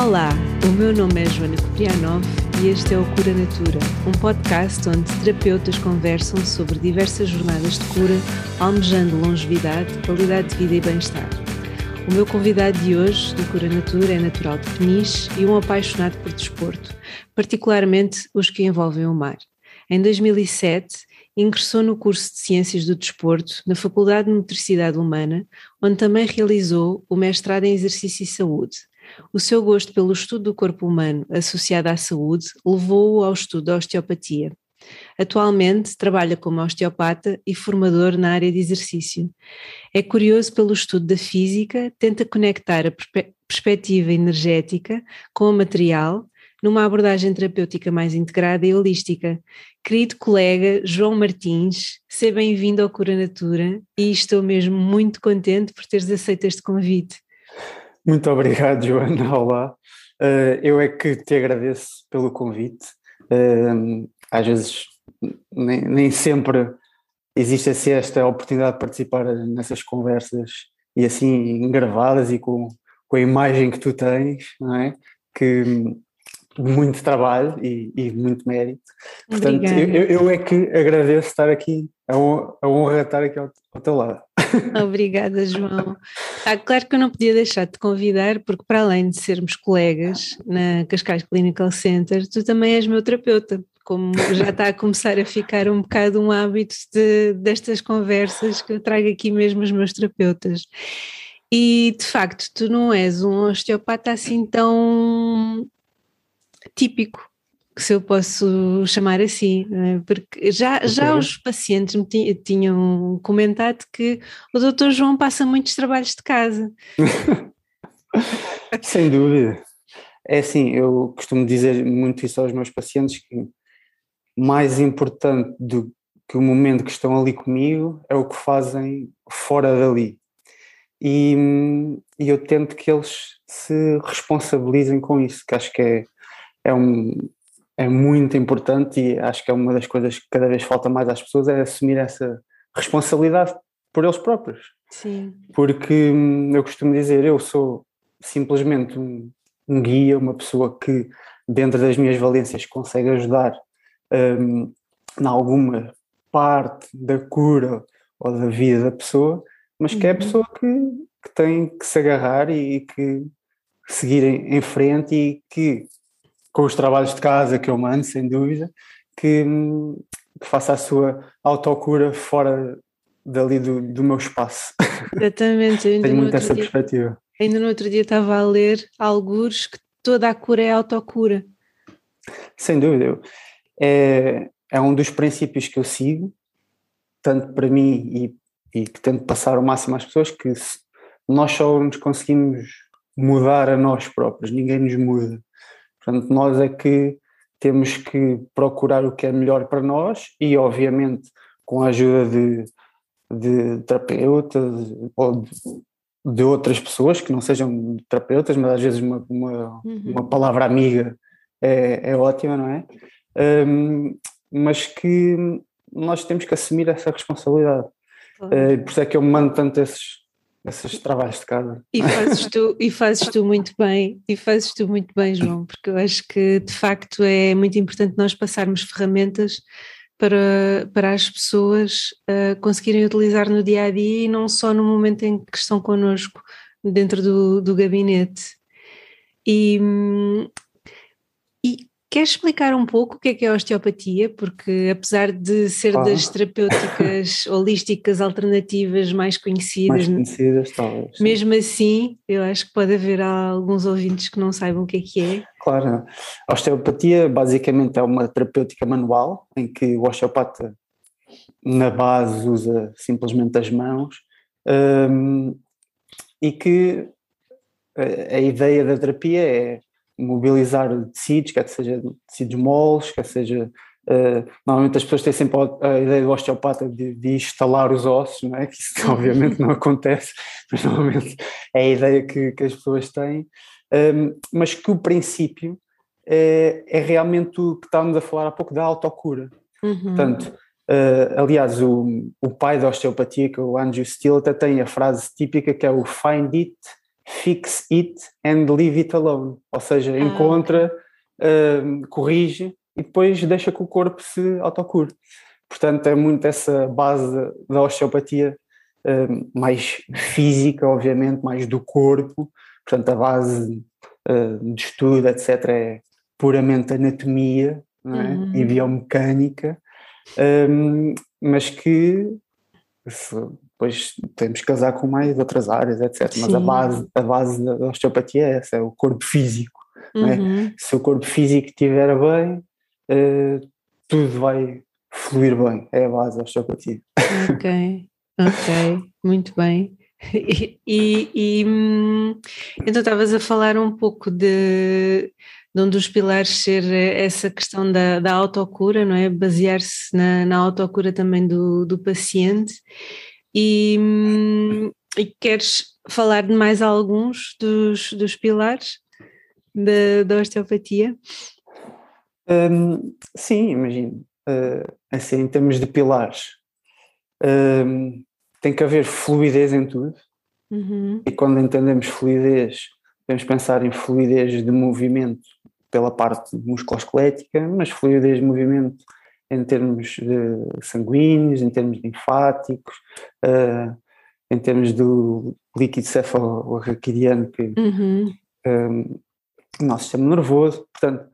Olá, o meu nome é Joana Koprianov e este é o Cura Natura, um podcast onde terapeutas conversam sobre diversas jornadas de cura, almejando longevidade, qualidade de vida e bem-estar. O meu convidado de hoje, do Cura Natura, é natural de Peniche e um apaixonado por desporto, particularmente os que envolvem o mar. Em 2007, ingressou no curso de Ciências do Desporto na Faculdade de Motricidade Humana, onde também realizou o mestrado em Exercício e Saúde o seu gosto pelo estudo do corpo humano associado à saúde levou-o ao estudo da osteopatia. Atualmente trabalha como osteopata e formador na área de exercício. É curioso pelo estudo da física, tenta conectar a perspectiva energética com o material numa abordagem terapêutica mais integrada e holística. Querido colega João Martins, seja bem-vindo ao Cura Natura e estou mesmo muito contente por teres aceito este convite. Muito obrigado, Joana. Olá. Uh, eu é que te agradeço pelo convite. Uh, às vezes, nem, nem, sempre existe assim esta oportunidade de participar nessas conversas e assim gravadas e com, com a imagem que tu tens, não é? Que muito trabalho e, e muito mérito. Portanto, eu, eu, é que agradeço estar aqui, a honra, a honra estar aqui ao, ao teu lado. Obrigada, João. Ah, claro que eu não podia deixar de te convidar, porque para além de sermos colegas na Cascais Clinical Center, tu também és meu terapeuta, como já está a começar a ficar um bocado um hábito de, destas conversas que eu trago aqui mesmo os meus terapeutas. E de facto, tu não és um osteopata assim tão típico se eu posso chamar assim, é? porque já, já os pacientes me tinham comentado que o doutor João passa muitos trabalhos de casa. Sem dúvida. É assim, eu costumo dizer muito isso aos meus pacientes que mais importante do que o momento que estão ali comigo é o que fazem fora dali. E, e eu tento que eles se responsabilizem com isso, que acho que é, é um, é muito importante e acho que é uma das coisas que cada vez falta mais às pessoas é assumir essa responsabilidade por eles próprios. Sim. Porque hum, eu costumo dizer, eu sou simplesmente um, um guia, uma pessoa que dentro das minhas valências consegue ajudar um, em alguma parte da cura ou da vida da pessoa, mas que é a uhum. pessoa que, que tem que se agarrar e, e que seguir em, em frente e que com os trabalhos de casa que eu mando, sem dúvida, que, que faça a sua autocura fora dali do, do meu espaço. Exatamente. Tenho muito essa dia, perspectiva. Ainda no outro dia estava a ler alguns que toda a cura é autocura. Sem dúvida. É, é um dos princípios que eu sigo, tanto para mim e, e que tento passar o máximo às pessoas, que nós só nos conseguimos mudar a nós próprios, ninguém nos muda. Portanto, nós é que temos que procurar o que é melhor para nós e, obviamente, com a ajuda de, de terapeutas ou de, de, outras pessoas que não sejam terapeutas, mas às vezes uma, uma, uhum. uma palavra amiga é, é, ótima, não é? Um, mas que nós temos que assumir essa responsabilidade. Uh, por isso é que eu mando tanto esses, esses trabalhos de casa. E fazes tu, e fazes tu muito bem, e fazes tu muito bem, João, porque eu acho que de facto é muito importante nós passarmos ferramentas para, para as pessoas uh, conseguirem utilizar no dia a dia e não só no momento em que estão connosco dentro do, do gabinete. E, hum, Queres explicar um pouco o que é que é a osteopatia? Porque apesar de ser ah. das terapêuticas holísticas alternativas mais conhecidas, mais conhecidas talvez. Mesmo assim, eu acho que pode haver alguns ouvintes que não saibam o que é que é. Claro. A osteopatia basicamente é uma terapêutica manual em que o osteopata na base usa simplesmente as mãos um, e que a, a ideia da terapia é mobilizar tecidos, quer seja tecidos moles, quer seja. Uh, normalmente as pessoas têm sempre a, ideia do osteopata de, de, instalar os ossos, não é? que isso obviamente não acontece, mas normalmente é a ideia que, que as pessoas têm, um, mas que o princípio é, é, realmente o que estávamos a falar há pouco da autocura. Uhum. Portanto, uh, aliás, o, o pai da osteopatia, que é o Andrew Steele, até tem a frase típica que é o find it, fix it and leave it alone, ou seja, ah, encontra, uh, corrige e depois deixa que o corpo se autocure. Portanto, é muito essa base da osteopatia uh, mais física, obviamente, mais do corpo. Portanto, a base uh, de estudo, etc., é puramente anatomia é? uhum. e biomecânica, um, mas que depois temos que casar com mais outras áreas, etc. Sim. Mas a base, a base da osteopatia é essa, é o corpo físico. É? Uhum. É? Se o corpo físico estiver bem, uh, tudo vai fluir bem, é a base da osteopatia. Ok, ok, muito bem. E, e, e hum, então estavas a falar um pouco de, de um dos pilares ser essa questão da, da autocura, não é? Basear-se na, na autocura também do, do paciente. E, e queres falar de mais alguns dos, dos pilares da, da osteopatia? Um, sim, imagino. Uh, assim, em termos de pilares, um, tem que haver fluidez em tudo. Uhum. E quando entendemos fluidez, podemos pensar em fluidez de movimento pela parte musculoesquelética, mas fluidez de movimento em termos de sanguíneos, em termos linfáticos, uh, em termos do líquido cefalorraquidiano, que uhum. um, o nosso sistema nervoso. Portanto,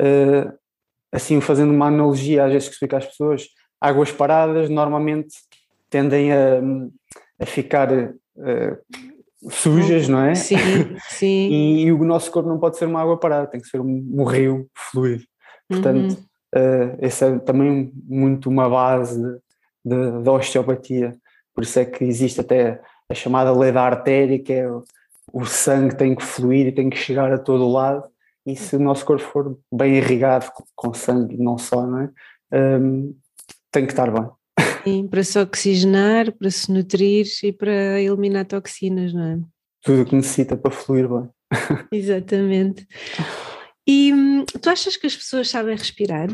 uh, assim fazendo uma analogia, às vezes que explica às pessoas, águas paradas normalmente tendem a, a ficar uh, sujas, não é? Sim, sim. e, e, o nosso corpo não pode ser uma água parada, tem que ser um, um rio fluido. Portanto, uhum. Uh, essa é também muito uma base da osteopatia. Por isso é que existe até a chamada lei da artéria, que é o, sangue tem que fluir e tem que chegar a todo lado. E se o nosso corpo for bem irrigado com sangue, não só, não é? Um, tem que estar bem. Sim, para se oxigenar, para se nutrir e para eliminar toxinas, não é? Tudo o que necessita para fluir bem. Exatamente. E hum, tu achas que as pessoas sabem respirar?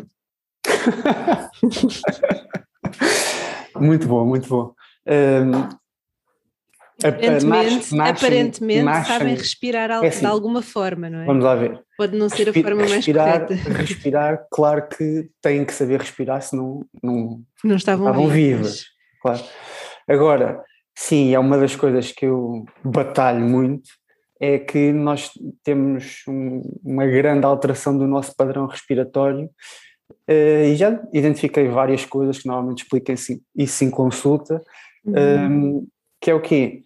muito bom, muito bom. Um, Aparentemente, aparentemente nascem, sabem respirar é assim, de alguma forma, não é? Vamos lá ver. Pode não ser a forma respirar, mais correta. Respirar, claro que têm que saber respirar, senão não, não estavam, estavam vivos. Claro. Agora, sim, é uma das coisas que eu batalho muito, é que nós temos um, uma grande alteração do nosso padrão respiratório uh, e já identifiquei várias coisas que normalmente explicam isso em consulta, uhum. um, ehm, que é o quê?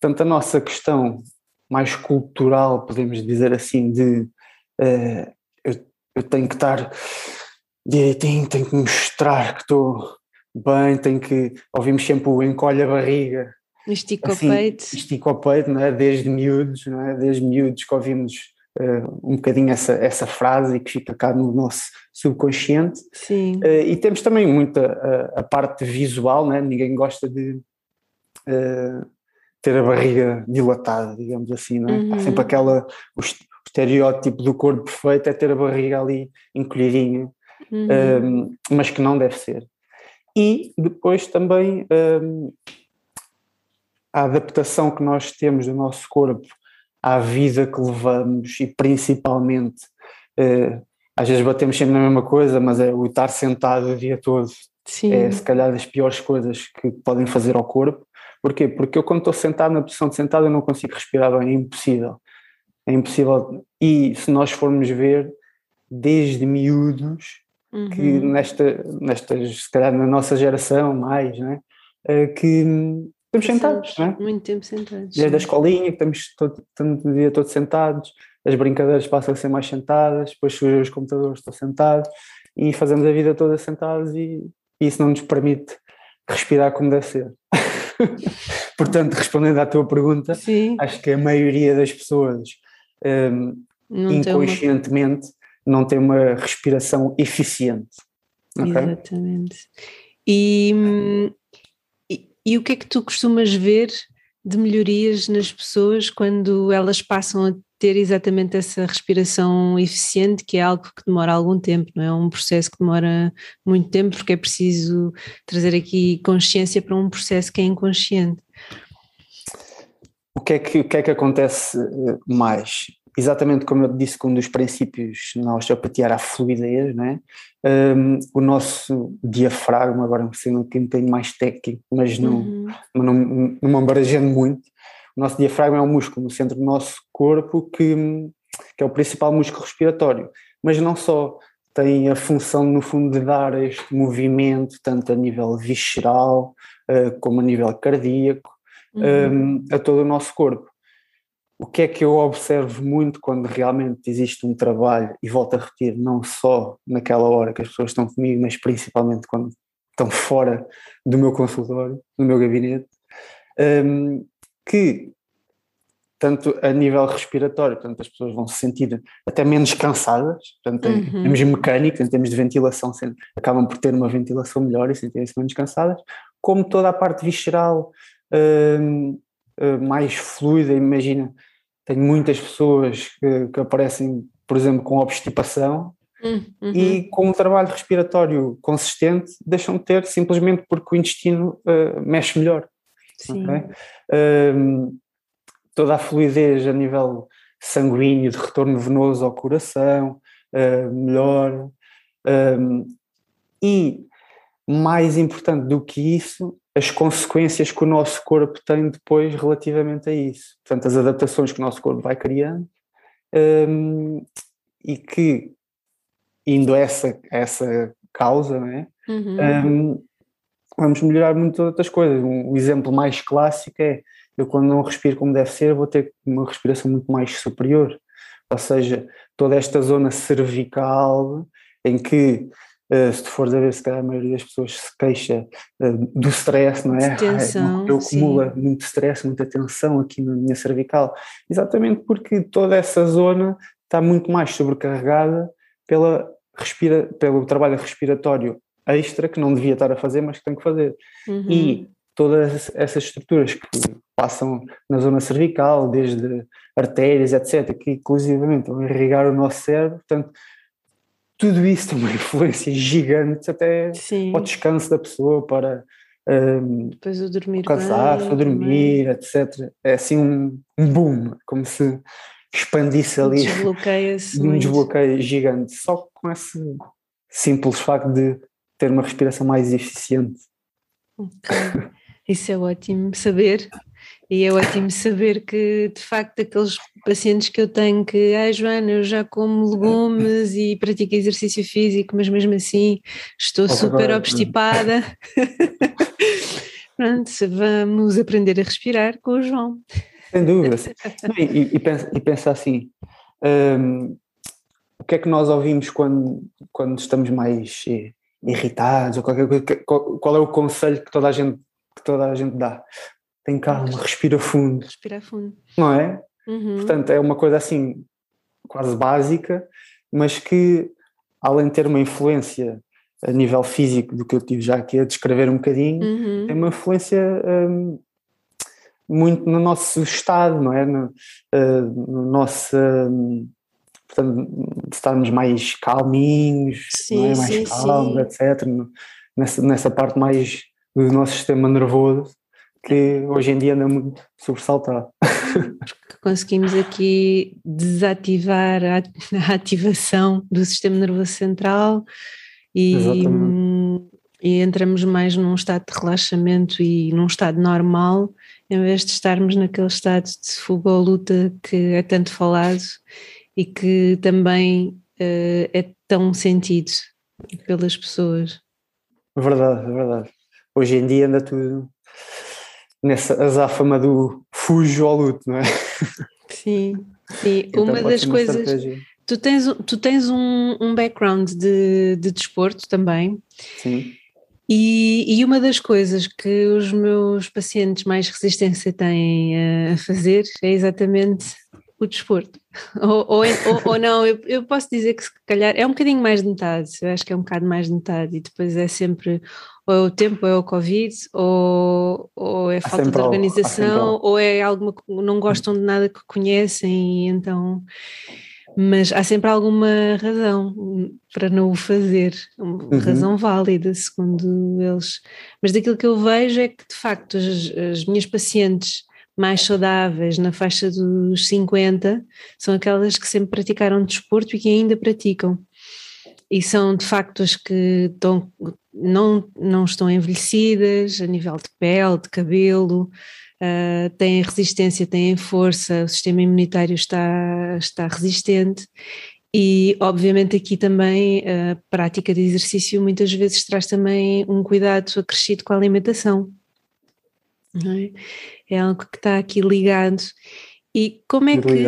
Portanto, a nossa questão mais cultural, podemos dizer assim, de uh, eu, eu, tenho que estar direitinho, tenho que mostrar que estou bem, tenho que. Ouvimos sempre o encolhe a barriga. Estica assim, o peito. Estica o peito, não é? Desde miúdos, não é? Desde miúdos que ouvimos uh, um bocadinho essa, essa frase e que fica cá no nosso subconsciente. Sim. Uh, e temos também muita a, a parte visual, não é? Ninguém gosta de. Uh, ter a barriga dilatada, digamos assim, não é? Uhum. Há sempre aquela, o estereótipo do corpo perfeito é ter a barriga ali encolhidinha, uhum. um, mas que não deve ser. E depois também um, a adaptação que nós temos do nosso corpo à vida que levamos e principalmente, uh, às vezes batemos sempre na mesma coisa, mas é o estar sentado o dia todo Sim. é se calhar das piores coisas que podem fazer ao corpo Porquê? Porque eu quando estou sentado na posição de sentado eu não consigo respirar bem, é impossível. É impossível. E se nós formos ver, desde miúdos, uhum. que nesta, nestas, se calhar na nossa geração mais, né, que estamos sentados, né? Muito tempo sentados. Desde a escolinha, que estamos, todo, estamos o dia todo sentados, as brincadeiras passam a ser mais sentadas, depois surgem os computadores, estou sentado, e fazemos a vida toda sentados e, e isso não nos permite respirar como deve ser. Portanto, respondendo à tua pergunta, Sim. acho que a maioria das pessoas um, não inconscientemente uma... não tem uma respiração eficiente. Okay? Exatamente. E, e, o que é que tu costumas ver de melhorias nas pessoas quando elas passam a ter exatamente essa respiração eficiente, que é algo que demora algum tempo, não é? Um processo que demora muito tempo, porque é preciso trazer aqui consciência para um processo que é inconsciente. o que, é que, o que é que acontece eh, mais? Exatamente como eu disse que um dos princípios na osteopatia era a fluidez, né? Um, o nosso diafragma, agora sendo aqui um bocadinho mais técnico, mas não, uhum. não, não me embarajando muito, o nosso diafragma é um músculo no centro do nosso corpo que, que é o principal músculo respiratório, mas não só, tem a função no fundo de dar este movimento tanto a nível visceral uh, como a nível cardíaco uhum. um, a todo o nosso corpo. O que é que eu observo muito quando realmente existe um trabalho, e volto a repetir, não só naquela hora que as pessoas estão comigo, mas principalmente quando estão fora do meu consultório, do meu gabinete, um, que tanto a nível respiratório, portanto as pessoas vão se sentir até menos cansadas, portanto em uhum. termos em termos de ventilação, acabam por ter uma ventilação melhor e sentirem-se menos cansadas, como toda a parte visceral, uh, mais fluida, imagina, tenho muitas pessoas que, que aparecem, por exemplo, com obstipação uhum. e com um trabalho respiratório consistente deixam de ter simplesmente porque o intestino uh, mexe melhor. Sim. Okay? toda a fluidez a nível sanguíneo, de retorno venoso ao coração, uh, melhor. e mais importante do que isso, as consequências que o nosso corpo tem depois relativamente a isso. Portanto, as adaptações que o nosso corpo vai criando um, e que, indo a essa, essa causa, né, uhum. um, vamos melhorar muito outras coisas. Um, um, exemplo mais clássico é eu quando não respiro como deve ser, vou ter uma respiração muito mais superior. Ou seja, toda esta zona cervical em que Uh, se tu fores a ver, se calhar a maioria das pessoas se queixa uh, do stress, não é? Tensão, eu acumula sim. muito stress, muita tensão aqui na minha cervical, exatamente porque toda essa zona está muito mais sobrecarregada pela respira, pelo trabalho respiratório extra que não devia estar a fazer, mas que tem que fazer. Uhum. E todas essas estruturas que passam na zona cervical, desde artérias, etc., que inclusivamente vão irrigar o nosso cérebro, portanto, tudo isso tem uma influência gigante até Sim. para o descanso da pessoa, para um, Depois o dormir cansaço, para dormir, também. etc. É assim um, um boom, como se expandisse ali Desbloqueia-se um desbloqueio gigante, só com esse simples facto de ter uma respiração mais eficiente. Okay. Isso é ótimo saber. E é ótimo saber que, de facto, aqueles pacientes que eu tenho que, ai ah, Joana, eu já como legumes e pratico exercício físico, mas mesmo assim estou super obstipada. Pronto, vamos aprender a respirar com o João. Sem dúvida. e, e, pensa, e pensa assim: um, o que é que nós ouvimos quando, quando estamos mais eh, irritados ou qualquer coisa? Qual, qual é o conselho que toda a gente que toda a gente dá. Tem calma, respira fundo. Respira fundo. Não é? Uhum. Portanto, é uma coisa assim, quase básica, mas que, além de ter uma influência a nível físico do que eu tive já aqui a descrever um bocadinho, uhum. tem uma influência um, muito no nosso estado, não é? No, uh, no nosso. Um, portanto, estarmos mais calminhos, sim, é? mais sim, calmos, sim. etc. Nessa, nessa parte mais do nosso sistema nervoso que hoje em dia anda muito sobressaltado. Porque conseguimos aqui desativar a, ativação do sistema nervoso central e, e, entramos mais num estado de relaxamento e num estado normal, em vez de estarmos naquele estado de fuga ou luta que é tanto falado e que também uh, é tão sentido pelas pessoas. Verdade, verdade hoje em dia anda tudo nessa azáfama do fujo ao luto, não é? Sim, sim. Então uma das coisas. Tu tens, tu tens um, um background de, de desporto também. Sim. E, e, uma das coisas que os meus pacientes mais resistência têm a fazer é exatamente o desporto. Ou, ou, ou, ou não, eu, eu, posso dizer que se calhar é um bocadinho mais de metade, eu acho que é um bocado mais de metade, e depois é sempre ou é o tempo, ou é o Covid, ou, ou é falta de organização, ou é alguma não gostam de nada que conhecem, e então. Mas há sempre alguma razão para não o fazer, uma uhum. razão válida, segundo eles. Mas daquilo que eu vejo é que, de facto, as, as minhas pacientes mais saudáveis, na faixa dos 50, são aquelas que sempre praticaram desporto e que ainda praticam. E são de facto as que estão, não, não estão envelhecidas a nível de pele, de cabelo, uh, têm resistência, têm força, o sistema imunitário está, está resistente e, obviamente, aqui também a prática de exercício muitas vezes traz também um cuidado acrescido com a alimentação. É? é? algo que está aqui ligado. E como é que,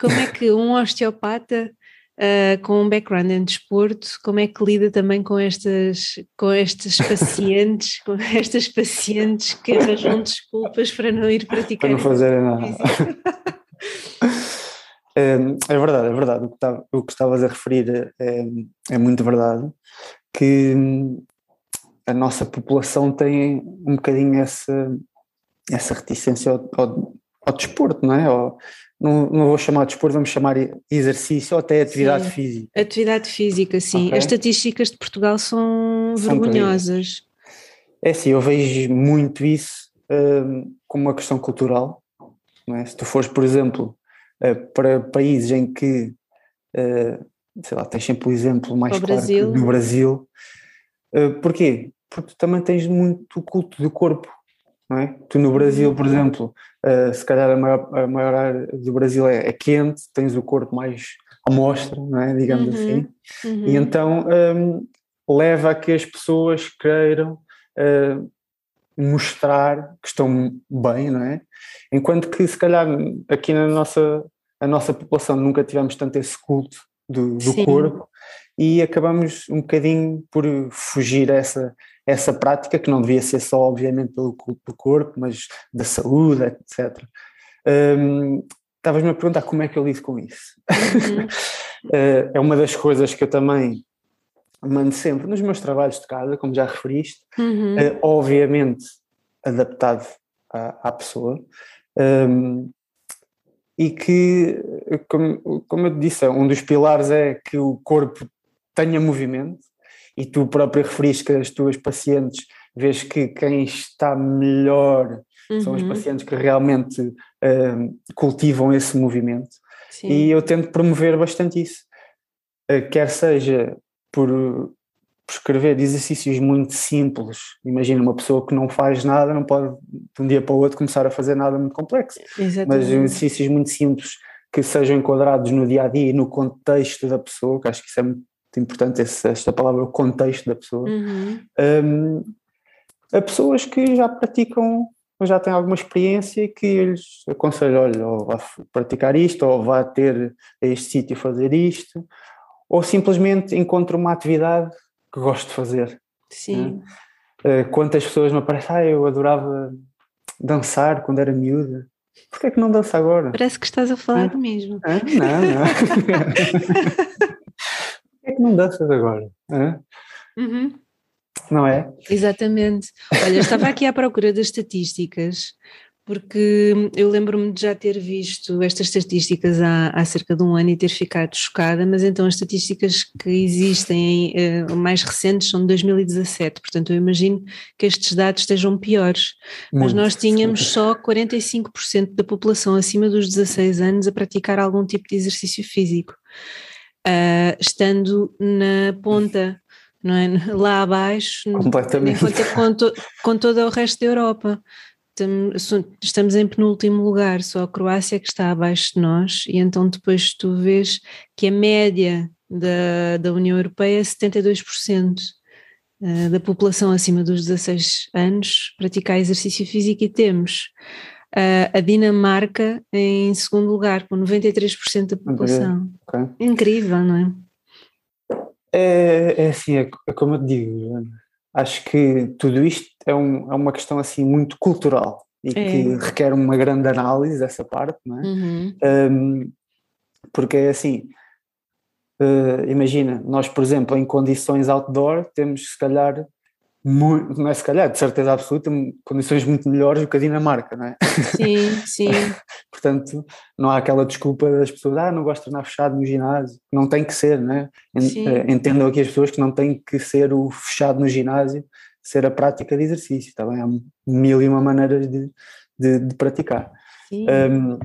como é que um osteopata uh, com um background em desporto, como é que lida também com estas, com estas pacientes, com estas pacientes que arranjam desculpas para não ir praticar? Para não fazerem nada. É, é, verdade, é verdade. O que, tá, o que estavas a referir é, é muito verdade. Que a nossa população tem um bocadinho essa, essa reticência ao, ao, ao desporto, não é? Ao, não, não vou chamar de desporto, vamos chamar exercício ou até atividade sim. física. Atividade física, sim. Okay. As estatísticas de Portugal são, são vergonhosas. É sim, eu vejo muito isso uh, como uma questão cultural. É? Se tu fores, por exemplo, uh, para países em que, uh, sei lá, tens sempre o exemplo mais o claro Brasil. do Brasil. Uh, porquê? Porque tu também tens muito culto do corpo. É? Tu no Brasil, por exemplo, uh, se calhar a maior, a maior área do Brasil é, é, quente, tens o corpo mais à mostra, é? digamos uhum, assim, uhum. e então um, leva a que as pessoas queiram uh, mostrar que estão bem, não é? Enquanto que se calhar aqui na nossa, a nossa população nunca tivemos tanto esse culto do, do corpo e acabamos um bocadinho por fugir a essa, essa prática que não devia ser só, obviamente, pelo do corpo, mas da saúde, etc. Um, Estavas-me a perguntar como é que eu lido com isso. Uhum. uh, é uma das coisas que eu também mando sempre nos meus trabalhos de casa, como já referiste, uhum. uh, obviamente adaptado à, à pessoa. Um, e que, como, como eu disse, um dos pilares é que o corpo tenha movimento, e tu próprio referiste que as tuas pacientes, vês que quem está melhor uhum. são os uhum. pacientes que realmente uh, cultivam esse movimento. Sim. E eu tento promover bastante isso. Uh, quer seja por prescrever exercícios muito simples. Imagina uma pessoa que não faz nada, não pode de um dia para o outro começar a fazer nada muito complexo. Exatamente. Mas exercícios muito simples que sejam enquadrados no dia a dia e no contexto da pessoa, que acho que isso é muito importante esse, esta palavra, o contexto da pessoa, uhum. um, a pessoas que já praticam, já têm alguma experiência que eles aconselham, olha, ou vá praticar isto, ou vá ter a este sítio fazer isto, ou simplesmente encontra uma atividade que gosto de fazer. Sim. Né? Quantas pessoas me aparecem, ah, eu adorava dançar quando era miúda. Porquê é que não dança agora? Parece que estás a falar do mesmo. Não, não. é que não danças agora? Uhum. Não é? Exatamente. Olha, estava aqui à procura das estatísticas, porque eu lembro-me de já ter visto estas estatísticas há, há, cerca de um ano e ter ficado chocada, mas então as estatísticas que existem uh, mais recentes são de 2017, portanto eu imagino que estes dados estejam piores. Muito. Mas nós tínhamos só 45% da população acima dos 16 anos a praticar algum tipo de exercício físico uh, estando na ponta, não é? lá abaixo, Completamente. com, to, com todo o resto da Europa. Estamos em penúltimo lugar, só a Croácia que está abaixo de nós, e então depois tu vês que a média da, da União Europeia é 72% ah, da população acima dos 16 anos praticar exercício físico e temos uh, a Dinamarca em segundo lugar, com 93% da população. Okay. Incrível, não é? É, é assim, é, é como eu digo, acho que tudo isto é, um, é uma questão assim muito cultural e é. que requer uma grande análise dessa parte, não é? Uhum. Um, porque é assim, uh, imagina, nós por exemplo em condições outdoor temos se calhar muito, não é se calhar, de certeza absoluta, condições muito melhores do que a Dinamarca, não é? Sim, sim. Portanto, não há aquela desculpa das pessoas, ah, não gosto de treinar fechado no ginásio, não tem que ser, não é? Eh, entendam aqui as pessoas que não tem que ser o fechado no ginásio, ser a prática de exercício, está bem? Há mil e uma maneiras de, de, de praticar. Um,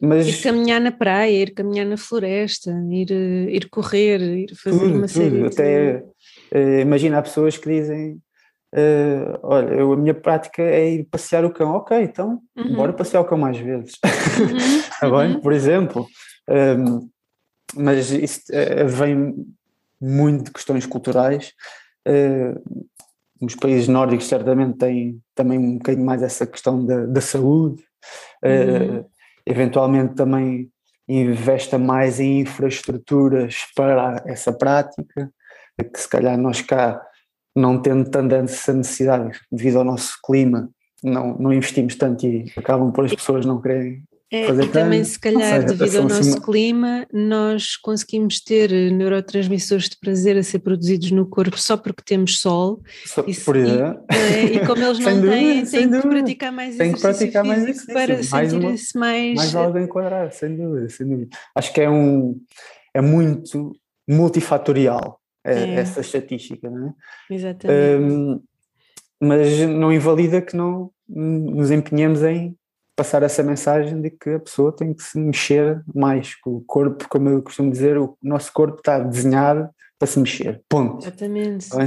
mas... Ir caminhar na praia, ir caminhar na floresta, ir, ir correr, ir fazer tudo, uma série tudo. de... Até, uh, imagina, há pessoas que dizem uh, olha, eu, a minha prática é ir passear o cão. Ok, então uhum. bora passear o cão mais vezes. Uhum. Tá bem? Uhum. Por exemplo. Um, mas isso uh, vem muito de questões culturais. Uh, os países nórdicos certamente têm também um bocadinho mais essa questão da, da saúde, uhum. uh, eventualmente também investa mais em infraestruturas para essa prática, que se calhar nós cá, não tendo tanta essa necessidade devido ao nosso clima, não, não investimos tanto e acabam por as pessoas não quererem é, e também, se calhar, seja, devido ao nosso cima... clima, nós conseguimos ter neurotransmissores de prazer a ser produzidos no corpo só porque temos sol. Só, e, por e, é, e como eles não têm, têm que praticar mais tem que praticar mais exercício para sentirem-se mais. Mais algo a enquadrar, sem dúvida, sem dúvida. Acho que é um. É muito multifatorial é. essa estatística, não é? Exatamente. Um, mas não invalida que não nos empenhemos em passar essa mensagem de que a pessoa tem que se mexer mais, que o corpo, como eu costumo dizer, o nosso corpo está desenhado para se mexer, ponto. Exatamente. Então,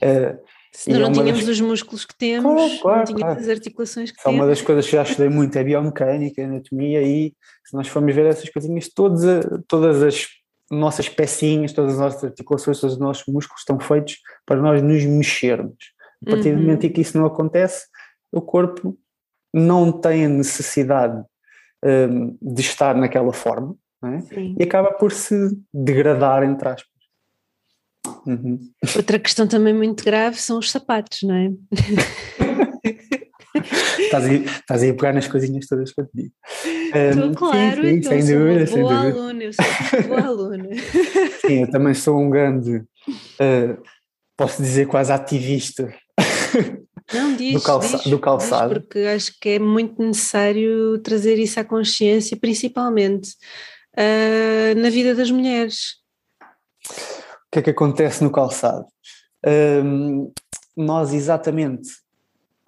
é, Senão é não tínhamos das... os músculos que temos, claro, claro, não tínhamos claro. as articulações que Só temos. uma das coisas que já estudei muito é biomecânica, anatomia e se nós formos ver essas coisinhas, todas, todas as nossas pecinhas, todas as nossas articulações, todos os nossos músculos estão feitos para nós nos mexermos. A partir uhum. do momento em que isso não acontece, o corpo não tem a necessidade um, de estar naquela forma é? e acaba por se degradar, entre aspas. Uhum. Outra questão também muito grave são os sapatos, não é? estás, aí, estás aí a pegar nas coisinhas todas que eu te digo. Um, claro, sim, sim, sem dúvida, sem boa dúvida. aluna, eu sou boa aluna. Sim, eu também sou um grande, uh, posso dizer quase ativista não, diz, do, calça diz, do calçado. Diz porque acho que é muito necessário trazer isso à consciência, principalmente uh, na vida das mulheres. O que é que acontece no calçado? Um, nós, exatamente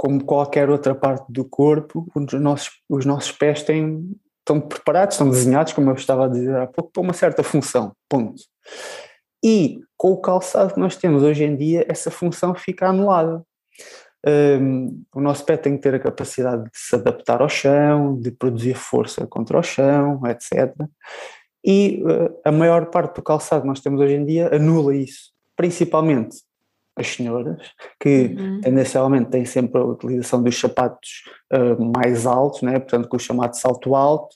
como qualquer outra parte do corpo, os nossos, os nossos pés têm, estão preparados, estão desenhados, como eu estava a dizer há pouco, para uma certa função. Ponto. E com o calçado que nós temos hoje em dia, essa função fica anulada. Um, o nosso pé tem que ter a capacidade de se adaptar ao chão, de produzir força contra o chão, etc. E uh, a maior parte do calçado que nós temos hoje em dia anula isso, principalmente as senhoras, que uhum. tendencialmente têm sempre a utilização dos sapatos uh, mais altos, né? portanto com o chamado salto alto,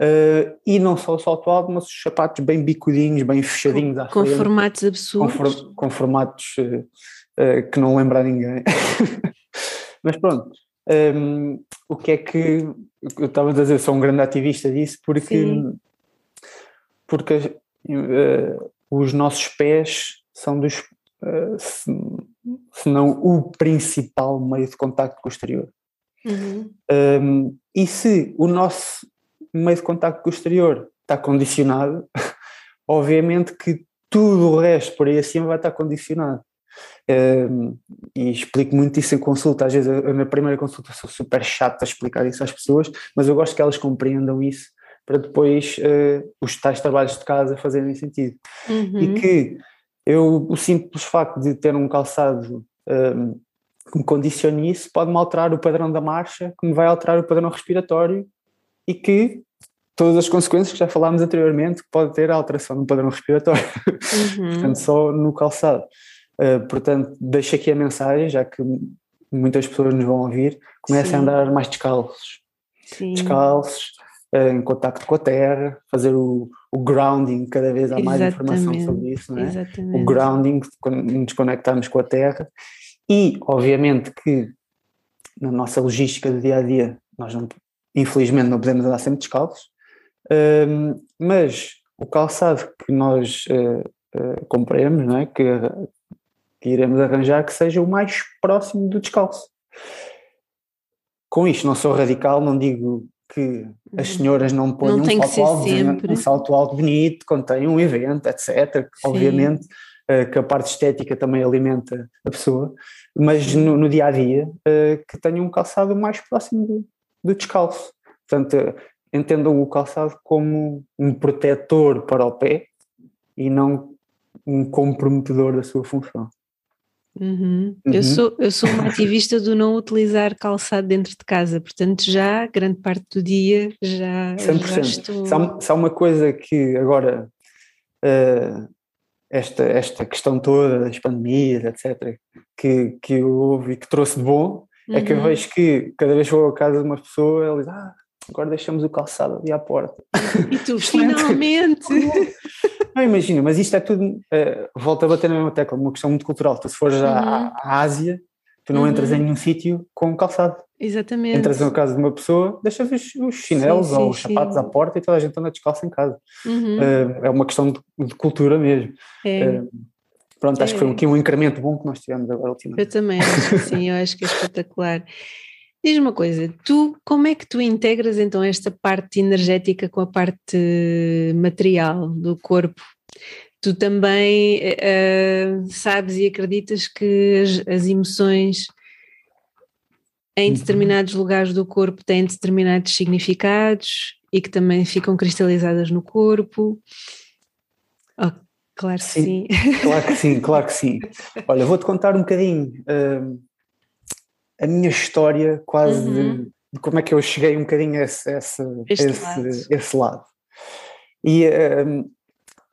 uh, e não só o salto alto, mas os sapatos bem bicudinhos, bem fechadinhos com, frente. Formatos absurdos. Com, for, com formatos uh, que não lembra a ninguém. Mas pronto, um, ehm, o que é que eu estava a dizer, sou um grande ativista disso porque, porque uh, os nossos pés são dos, se, se, não o principal meio de contacto com o exterior. Uhum. Um, ehm, e se o nosso meio de contacto com o exterior está condicionado, obviamente que tudo o resto por aí acima vai estar condicionado. Um, e explico muito isso em consulta. Às vezes, eu, na primeira consulta, sou super chato a explicar isso às pessoas, mas eu gosto que elas compreendam isso para depois uh, os tais trabalhos de casa fazerem sentido. Uhum. E que eu, o simples facto de ter um calçado um, que me condicione isso pode-me alterar o padrão da marcha, que me vai alterar o padrão respiratório e que todas as consequências que já falámos anteriormente, pode ter a alteração no padrão respiratório. Uhum. Portanto, só no calçado. Uh, portanto, deixo aqui a mensagem, já que muitas pessoas nos vão ouvir, comecem Sim. a andar mais descalços. Sim. Descalços, em contacto com a terra, fazer o, o grounding, cada vez há mais Exatamente. informação sobre isso, não é? Exatamente. O grounding, quando nos conectarmos com a terra. E, obviamente, que na nossa logística do dia a dia, nós não, infelizmente não podemos andar sempre descalços, uh, mas o calçado que nós uh, uh, compremos, não é? que que iremos arranjar que seja o mais próximo do descalço. Com isto, não sou radical, não digo que as senhoras não ponham não um, salto alto, um salto alto bonito quando têm um evento, etc. Obviamente uh, que a parte estética também alimenta a pessoa, mas no, no dia a dia uh, que tenham um calçado mais próximo do, do, descalço. de descalço. Portanto, entendam o calçado como um protetor para o pé e não um comprometedor da sua função. Uhum. Uhum. Eu, sou, eu sou uma ativista do não utilizar calçado dentro de casa, portanto, já grande parte do dia já, 100%. já estou. Se há, uma coisa que agora, uh, esta, esta questão toda das pandemias, etc., que, que houve e que trouxe de bom, uhum. é que eu uhum. vejo que cada vez que vou à casa de uma pessoa, ela diz: Ah, agora deixamos o calçado ali à porta. E tu, finalmente! Não, imagina, mas isto é tudo. Uh, volta a bater na mesma tecla, uma questão muito cultural. Tu, se fores uhum. à, à, Ásia, tu não uhum. entras em nenhum sítio com calçado. Exatamente. Entras na casa de uma pessoa, deixas os, os chinelos sim, sim, ou os sapatos sim. à porta e toda a gente anda descalço em casa. Uhum. Uh, é uma questão de, de cultura mesmo. É. Uh, pronto, é. acho que foi aqui um incremento bom que nós tivemos agora ultimamente. Eu também acho sim, eu acho que é espetacular. Diz uma coisa, tu como é que tu integras então esta parte energética com a parte material do corpo? Tu também uh, sabes e acreditas que as, as emoções em uhum. determinados lugares do corpo têm determinados significados e que também ficam cristalizadas no corpo? Oh, claro que sim, sim. Claro que sim, claro que sim. Olha, vou-te contar um bocadinho. Uh, a minha história quase uhum. de, de, como é que eu cheguei um bocadinho a esse, esse, lado. esse lado. E um,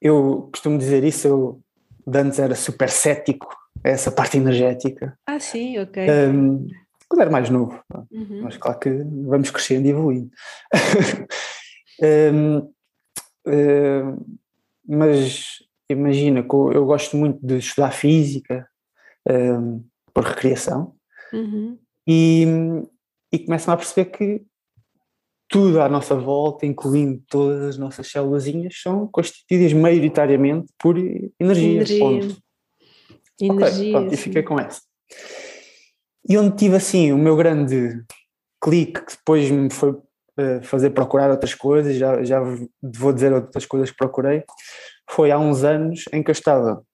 eu costumo dizer isso, eu de antes era super cético a essa parte energética. Ah, sim, ok. Um, quando era mais novo, uhum. mas claro que vamos crescendo e evoluindo. um, um, mas imagina, eu gosto muito de estudar física um, por recreação, Uhum. E, e começam a perceber que tudo à nossa volta, incluindo todas as nossas células, são constituídas maioritariamente por energia. Energia. Ponto. energia okay, pronto, e fiquei com essa. E onde tive assim o meu grande clique, que depois me foi uh, fazer procurar outras coisas, já, já vou dizer outras coisas que procurei, foi há uns anos em que eu estava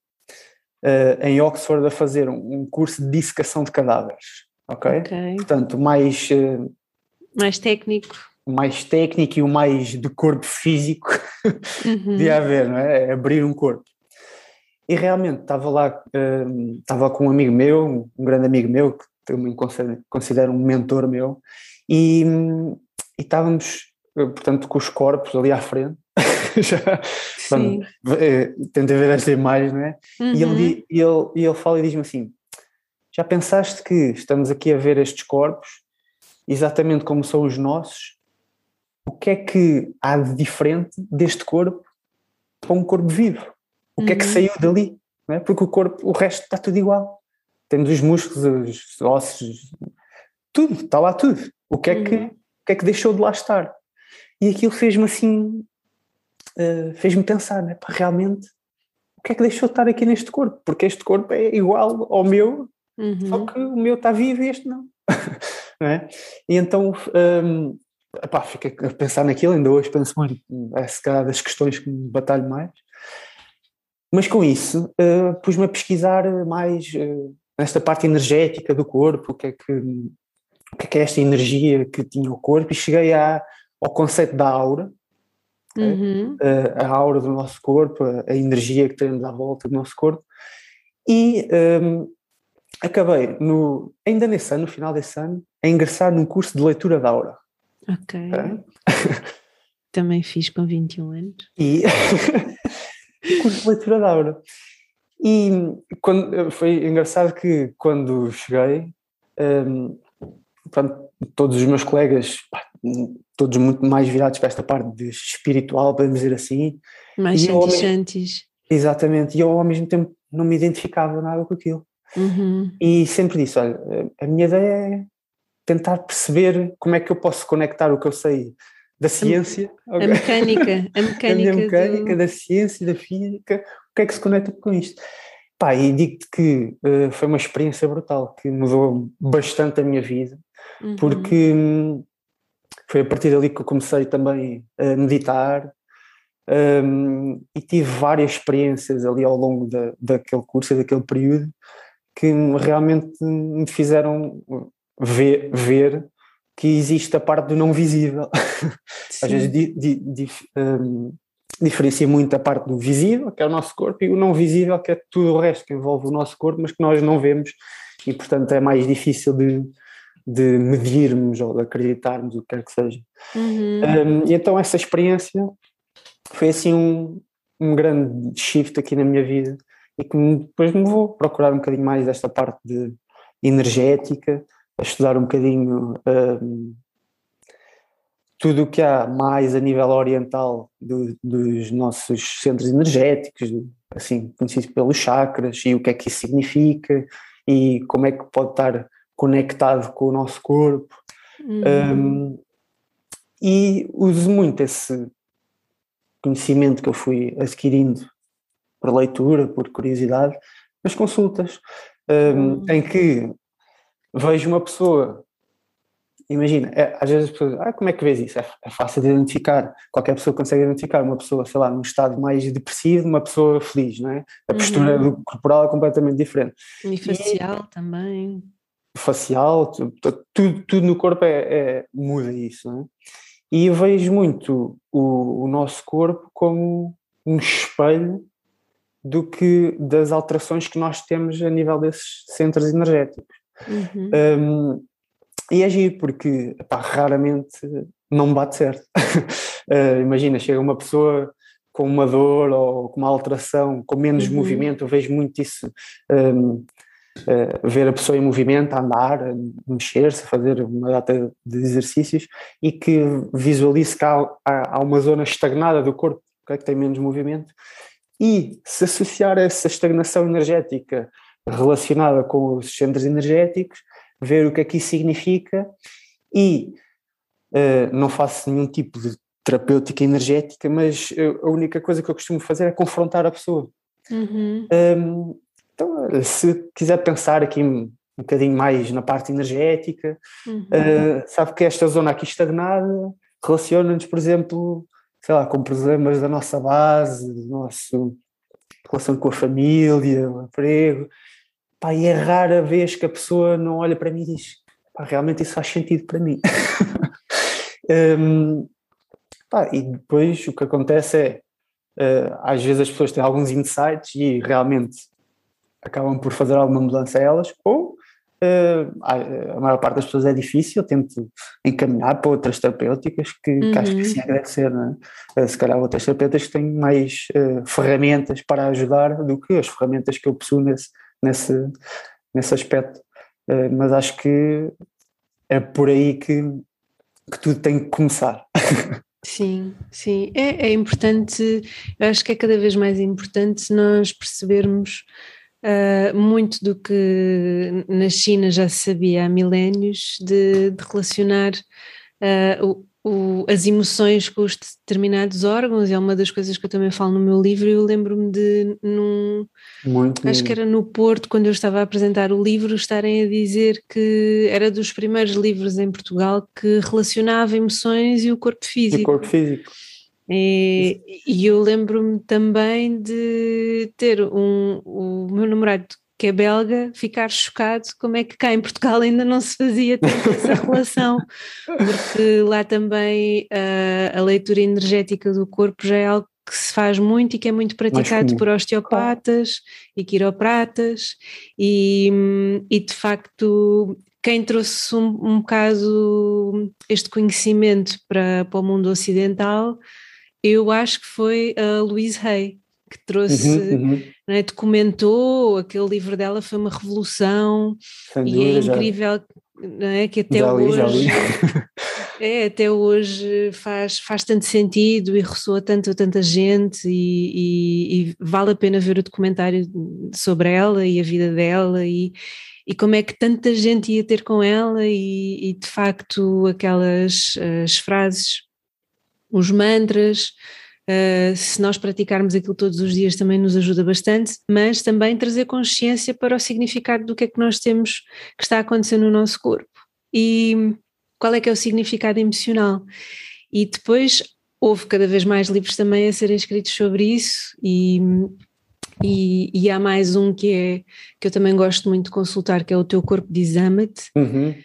uh, em Oxford a fazer um, um, curso de dissecação de cadáveres. Ok? okay. Portanto, mais. Uh, mais técnico. Mais técnico e o mais de corpo físico uhum. de haver, não é? Abrir um corpo. E realmente estava lá, uh, estava com um amigo meu, um grande amigo meu, que também considero, considero um mentor meu, e, e estávamos, portanto, com os corpos ali à frente, já, é, tenta ver esta imagem, não é? Uhum. E, ele, e, ele, e ele fala e diz-me assim: Já pensaste que estamos aqui a ver estes corpos exatamente como são os nossos? O que é que há de diferente deste corpo para um corpo vivo? O que uhum. é que uhum. saiu dali? Não é? Porque o corpo, o resto está tudo igual. Temos os músculos, os ossos, tudo, está lá tudo. O que é que, uhum. o que, é que deixou de lá estar? E aquilo fez-me assim uh, fez-me pensar, né, pá, realmente, o que é que deixou de estar aqui neste corpo? Porque este corpo é igual ao meu, uhum. só que o meu está vivo e este não. não é? E então, um, epá, fiquei a pensar naquilo, ainda hoje penso muito, é se calhar das questões que me batalho mais. Mas com isso, uh, pus-me a pesquisar mais uh, nesta parte energética do corpo, o que é que, o que é, que é esta energia que tinha o corpo, e cheguei à, ao conceito da aura, uhum. a, a, aura do nosso corpo, a, energia que temos à volta do nosso corpo. E um, acabei, no, ainda nesse ano, no final desse ano, a ingressar num curso de leitura da aura. Ok. Também fiz com 21 anos. E curso de leitura da aura. E quando, foi engraçado que quando cheguei, um, pronto, todos os meus colegas pá, todos muito mais virados para esta parte de espiritual, podemos dizer assim. Mais chantes Exatamente, e eu ao mesmo tempo não me identificava nada com aquilo. Uhum. E sempre disse: olha, a minha ideia é tentar perceber como é que eu posso conectar o que eu sei da ciência. A, a mecânica, a mecânica, a mecânica do... da ciência, da física, o que é que se conecta com isto? Pá, e digo-te que uh, foi uma experiência brutal, que mudou bastante a minha vida, uhum. porque hum, foi a partir dali que eu comecei também a meditar um, e tive várias experiências ali ao longo da, daquele curso e daquele período que realmente me fizeram ver, ver que existe a parte do não visível. Às vezes di, di, di, um, diferencia muito a parte do visível, que é o nosso corpo, e o não visível, que é tudo o resto que envolve o nosso corpo, mas que nós não vemos, e portanto é mais difícil de, de medirmos ou de acreditarmos, o que quer que seja. Uhum. Um, e então essa experiência foi assim um, um grande shift aqui na minha vida e que depois me vou procurar um bocadinho mais desta parte de energética, a estudar um bocadinho um, tudo o que há mais a nível oriental do, dos nossos centros energéticos, assim, conhecidos pelos chakras, e o que é que isso significa, e como é que pode estar conectado com o nosso corpo. Uhum. Um, e uso muito esse conhecimento que eu fui adquirindo por leitura, por curiosidade, nas consultas, um, uhum. em que vejo uma pessoa, imagina, é, às vezes as pessoas, ah, como é que vês isso? É, é, fácil de identificar, qualquer pessoa consegue identificar uma pessoa, sei lá, num estado mais depressivo, uma pessoa feliz, não é? A postura uhum. corporal é completamente diferente. E facial e, também. Facial, tudo, tudo no corpo é, é, muda isso, não é? E eu vejo muito o, o nosso corpo como um espelho do que das alterações que nós temos a nível desses centros energéticos. Uhum. Um, e é giro porque epá, raramente não bate certo. uh, imagina, chega uma pessoa com uma dor ou com uma alteração, com menos uhum. movimento, eu vejo muito isso. Um, uh, ver a pessoa em movimento, a andar, a mexer-se, a fazer uma data de exercícios e que visualize que há, há, há uma zona estagnada do corpo que tem menos movimento e se associar essa estagnação energética relacionada com os centros energéticos, ver o que é que isso significa e uh, não faço nenhum tipo de terapêutica energética, mas eu, a única coisa que eu costumo fazer é confrontar a pessoa. Uhum. Um, então, se quiser pensar aqui um, bocadinho mais na parte energética, uhum. uh, sabe que esta zona aqui estagnada relaciona-nos, por exemplo, sei lá, com problemas da nossa base, do nosso relação com a família, o emprego, pá, e é rara vez que a pessoa não olha para mim e diz, pá, realmente isso faz sentido para mim. um, pá, e depois o que acontece é, uh, às vezes as pessoas têm alguns insights e realmente acabam por fazer alguma mudança a elas, ou uh, a maior parte das pessoas é difícil, eu tento encaminhar para outras terapêuticas que, uhum. que acho que sim agradecer, né? Uh, se calhar outras terapeutas que têm mais uh, ferramentas para ajudar do que as ferramentas que eu possuo nesse, nesse, nesse aspecto. mas acho que é por aí que, que tudo tem que começar. Sim, sim, é, é importante, eu acho que é cada vez mais importante nós percebermos uh, muito do que na China já se sabia há milénios de, de relacionar uh, o, o, as emoções com os determinados órgãos, é uma das coisas que eu também falo no meu livro. Eu lembro-me de, num, Muito acho que era no Porto, quando eu estava a apresentar o livro, estarem a dizer que era dos primeiros livros em Portugal que relacionava emoções e o corpo físico. O corpo físico. E, e eu lembro-me também de ter um, o meu namorado que é belga, ficar chocado como é que cá em Portugal ainda não se fazia tanto essa relação, porque lá também uh, a leitura energética do corpo já é algo que se faz muito e que é muito praticado por osteopatas e quiropratas e, e de facto quem trouxe um, um bocado este conhecimento para, para o mundo ocidental eu acho que foi a Louise Hay que trouxe, uhum, uhum. Né, documentou, aquele livro dela foi uma revolução Sem e é incrível é, que até hoje é, até hoje faz, faz tanto sentido e ressoa tanto a tanta gente e, e, e, vale a pena ver o documentário sobre ela e a vida dela e, e como é que tanta gente ia ter com ela e, e de facto aquelas as frases os mantras, uh, se nós praticarmos aquilo todos os dias também nos ajuda bastante, mas também trazer consciência para o significado do que é que nós temos que está a acontecer no nosso corpo. E qual é que é o significado emocional. E depois houve cada vez mais livros também a serem escritos sobre isso e, e, e, há mais um que é que eu também gosto muito de consultar, que é o Teu Corpo de Exame-te, uhum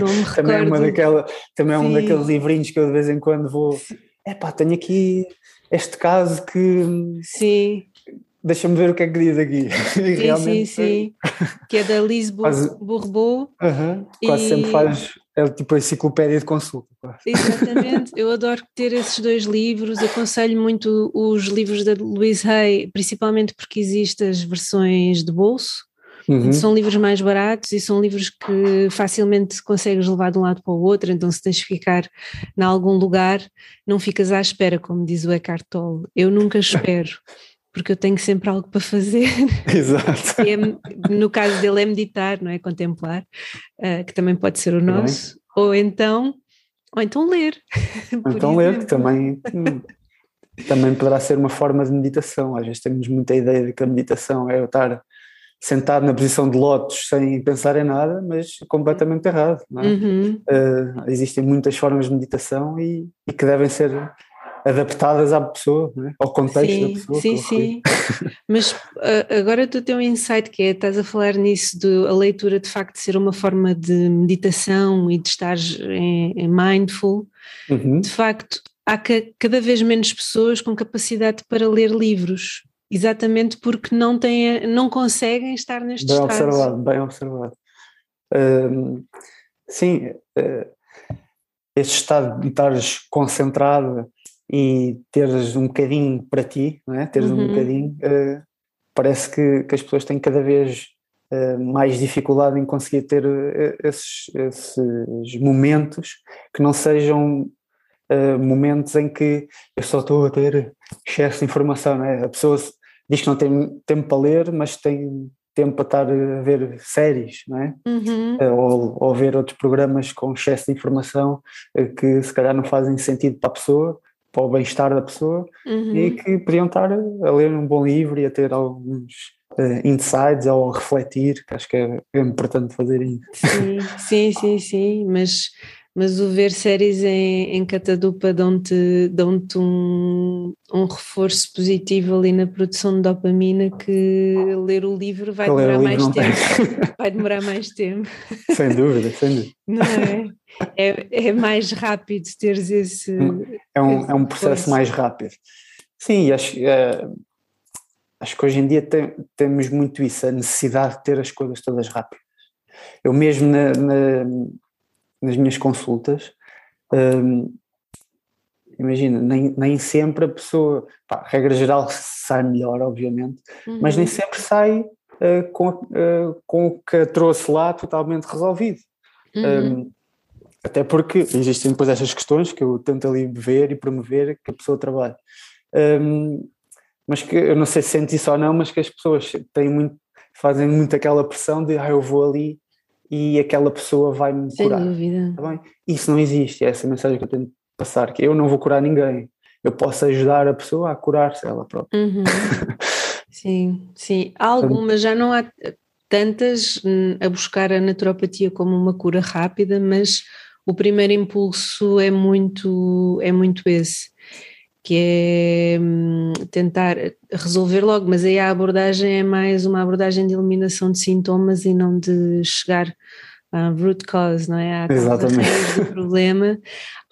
Não me recordo. também é, uma daquela, também é um daqueles livrinhos que eu de vez em quando vou. É pá, tenho aqui este caso que. Sim. Deixa-me ver o que é que diz aqui. Sim, sim, sim. Que é da Liz Bourbeau. Uhum. Quase e... sempre faz. É tipo a enciclopédia de consulta. Exatamente, eu adoro ter esses dois livros. Aconselho muito os livros da Louise Hay, principalmente porque existem as versões de bolso Uhum. São livros mais baratos e são livros que facilmente consegues levar de um lado para o outro, então se tens de ficar em algum lugar, não ficas à espera, como diz o Eckhart Tolle. Eu nunca espero. Porque eu tenho sempre algo para fazer. Exato. É, no caso dele é meditar, não é? Contemplar, uh, que também pode ser o nosso. Ou então, ou então ler. Ou então ler, que também, também poderá ser uma forma de meditação. Às vezes temos muita ideia de que a meditação é eu estar sentado na posição de lotos sem pensar em nada, mas completamente errado. É? Uhum. Uh, existem muitas formas de meditação e, e, que devem ser adaptadas à pessoa, é? ao contexto sim, da pessoa. Sim, sim. mas uh, agora tu tens um insight que é, estás a falar nisso de a leitura de facto ser uma forma de meditação e de estar em, em mindful. Uhum. De facto, há cada vez menos pessoas com capacidade para ler livros exatamente porque não, têm, não conseguem estar neste bem estado. Observado, bem observado. Uh, sim, uh, este estado de estares concentrado e teres um bocadinho para ti, não é? teres uhum. um bocadinho, uh, parece que, que, as pessoas têm cada vez mais dificuldade em conseguir ter esses, esses momentos que não sejam momentos em que eu só estou a ter excesso de informação, não é? A pessoa diz que não tem tempo para ler, mas tem tempo para estar a ver séries, não é? Uhum. Eh, ou, ou ver outros programas com excesso de informação eh, que se calhar não fazem sentido para a pessoa, para o bem-estar da pessoa, uhum. e que podiam estar a ler um bom livro e a ter alguns uh, insights ou a refletir, que acho que é, é importante fazer isso. Sim, sim, sim, sim, mas mas o ver séries em, em catadupa dão-te dão um, um reforço positivo ali na produção de dopamina que ler o livro vai demorar mais tempo. vai demorar mais tempo. Sem dúvida, sem dúvida. Não é? É, é mais rápido teres esse. É um, esse é um processo mais rápido. Sim, acho, é, acho que hoje em dia tem, temos muito isso, a necessidade de ter as coisas todas rápidas. Eu mesmo na, na nas minhas consultas, hum, imagina, nem, nem sempre a pessoa, pá, regra geral, sai melhor, obviamente, uhum. mas nem sempre sai uh, com, uh, com o que trouxe lá totalmente resolvido. Uhum. Um, até porque existem depois estas questões que eu tento ali ver e promover que a pessoa trabalhe. Um, mas que eu não sei se sente isso ou não, mas que as pessoas têm muito, fazem muito aquela pressão de ah, eu vou ali e aquela pessoa vai-me curar. Sem dúvida. Tá? Isso não existe, é essa mensagem que eu tento passar, que eu não vou curar ninguém, eu posso ajudar a pessoa a curar-se ela própria. Uhum. sim, sim. Há algumas, já não há tantas hum, a buscar a naturopatia como uma cura rápida, mas o primeiro impulso é muito, é muito esse que é hum, tentar resolver logo, mas aí a abordagem é mais uma abordagem de eliminação de sintomas e não de chegar à root cause, não é? À Exatamente. do problema.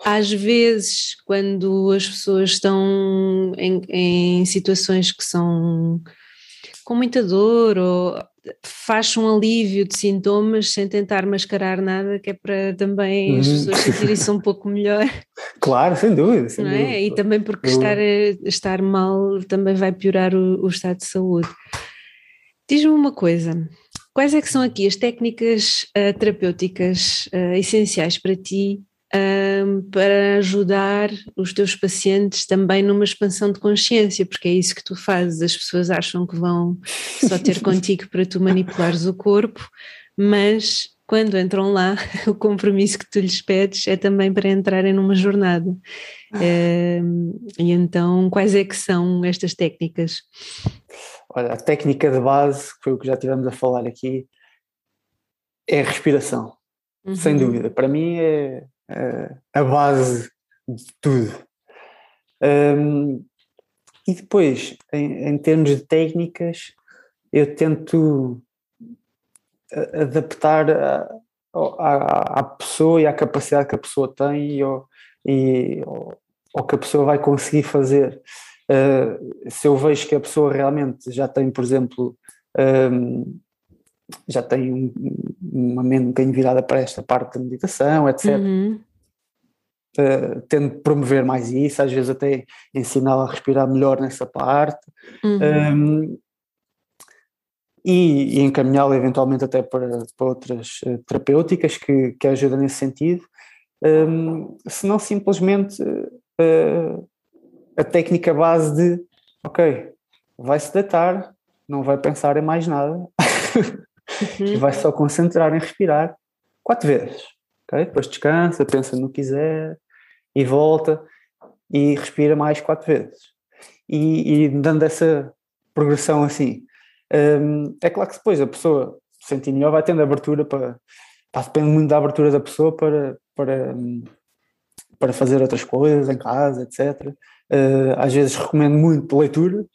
Às vezes, quando as pessoas estão em, em situações que são com muita dor ou faz um alívio de sintomas sem tentar mascarar nada, que é para também uhum. as pessoas sentirem-se um pouco melhor. Claro, sem dúvida. Sem é? Dúvida. E também porque estar, estar mal também vai piorar o, o estado de saúde. Diz-me uma coisa, quais é que são aqui as técnicas uh, terapêuticas uh, essenciais para ti um, para ajudar os teus pacientes também numa expansão de consciência, porque é isso que tu fazes. As pessoas acham que vão só ter contigo para tu manipulares o corpo, mas quando entram lá, o compromisso que tu lhes pedes é também para entrarem numa jornada. Um, e então, quais é que são estas técnicas? Olha, a técnica de base, que foi o que já tivemos a falar aqui, é a respiração. Uhum. Sem dúvida. Para mim é a base de tudo. Um, e depois, em, em, termos de técnicas, eu tento adaptar a, à, à, pessoa e à capacidade que a pessoa tem e ao, e ao, que a pessoa vai conseguir fazer. Uh, se eu vejo que a pessoa realmente já tem, por exemplo, um, já tem um, uma mente um bocadinho virada para esta parte da meditação, etc. Uhum. Uh, tendo promover mais isso, às vezes até ensiná-la a respirar melhor nessa parte. Uhum. Um, e, e encaminhá-la eventualmente até para, para outras uh, terapêuticas que, que ajudam nesse sentido, um, se não simplesmente uh, a técnica base de ok, vai se deitar, não vai pensar em mais nada uhum. vai só concentrar em respirar quatro vezes. Okay? Depois descansa, pensa no que quiser e volta e respira mais quatro vezes. E, e dando essa progressão assim, um, é claro que depois a pessoa sentir melhor vai tendo abertura para, para depende muito da abertura da pessoa para, para, para fazer outras coisas em casa, etc. Uh, às vezes recomendo muito leituras,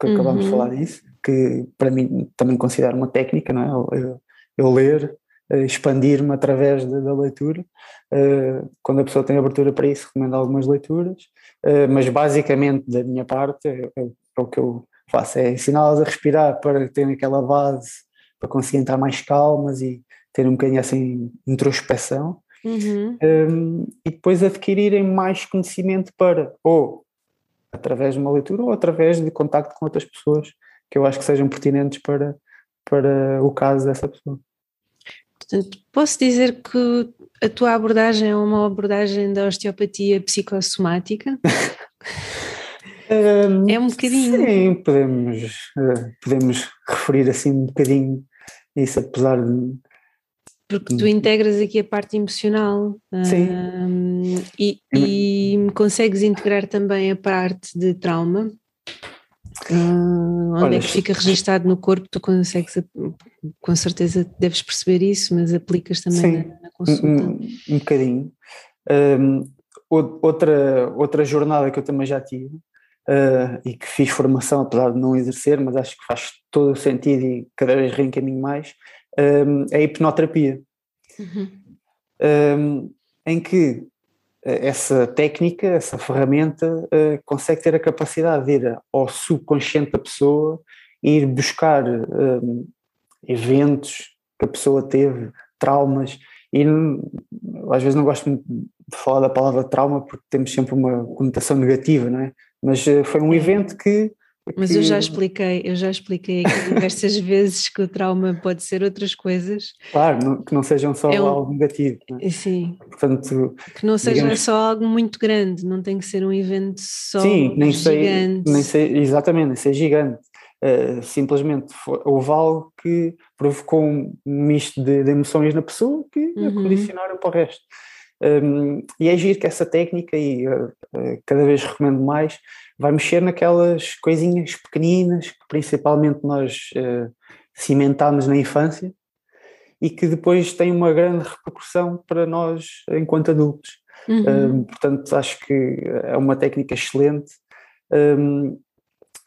que uhum. acabamos de falar disso, que para mim também considero uma técnica, não é? Eu, eu ler, uh, expandir-me através de, da leitura. Uh, quando a pessoa tem abertura para isso, recomendo algumas leituras, mas basicamente da minha parte é, é, é o que eu faço, é ensiná-las a respirar para terem aquela base, para conseguir entrar mais calmas e ter um bocadinho essa introspeção. Uhum. Um, e depois adquirirem mais conhecimento para, ou através de uma leitura, ou através de contacto com outras pessoas que eu acho que sejam pertinentes para, para o caso dessa pessoa. Portanto, posso dizer que a tua abordagem é uma abordagem da osteopatia psicossomática? um, é um bocadinho. Sim, podemos, uh, podemos referir assim um bocadinho isso, apesar de. Porque tu integras aqui a parte emocional Sim. Um, e, e consegues integrar também a parte de trauma. Uh, onde Olha, é que fica registado no corpo? Tu consegues, com certeza deves perceber isso, mas aplicas também sim, na, na, consulta. Um, um bocadinho. Um, outra, outra jornada que eu também já tive uh, e que fiz formação, apesar de não exercer, mas acho que faz todo o sentido e cada vez reencaminho mais, um, é a hipnoterapia. Uhum. Um, em que essa técnica, essa ferramenta, uh, consegue ter a capacidade de ir ao subconsciente da pessoa e ir buscar um, eventos que a pessoa teve, traumas, e às vezes não gosto muito de falar da palavra trauma porque temos sempre uma conotação negativa, não é? Mas uh, foi um evento que mas eu já expliquei, eu já expliquei aqui diversas vezes que o trauma pode ser outras coisas. Claro, não, que não sejam só é um, algo negativo. É? Sim. Portanto, que não seja digamos, só algo muito grande, não tem que ser um evento só sim, nem gigante. Sei, nem sei, exatamente, nem ser gigante. Uh, simplesmente foi, houve algo que provocou um misto de, de emoções na pessoa que uhum. condicionaram para o resto. Um, e é giro que essa técnica, e uh, cada vez recomendo mais, vai mexer naquelas coisinhas pequeninas que principalmente nós uh, cimentámos na infância e que depois têm uma grande repercussão para nós enquanto adultos. Uhum. Um, portanto, acho que é uma técnica excelente. Um,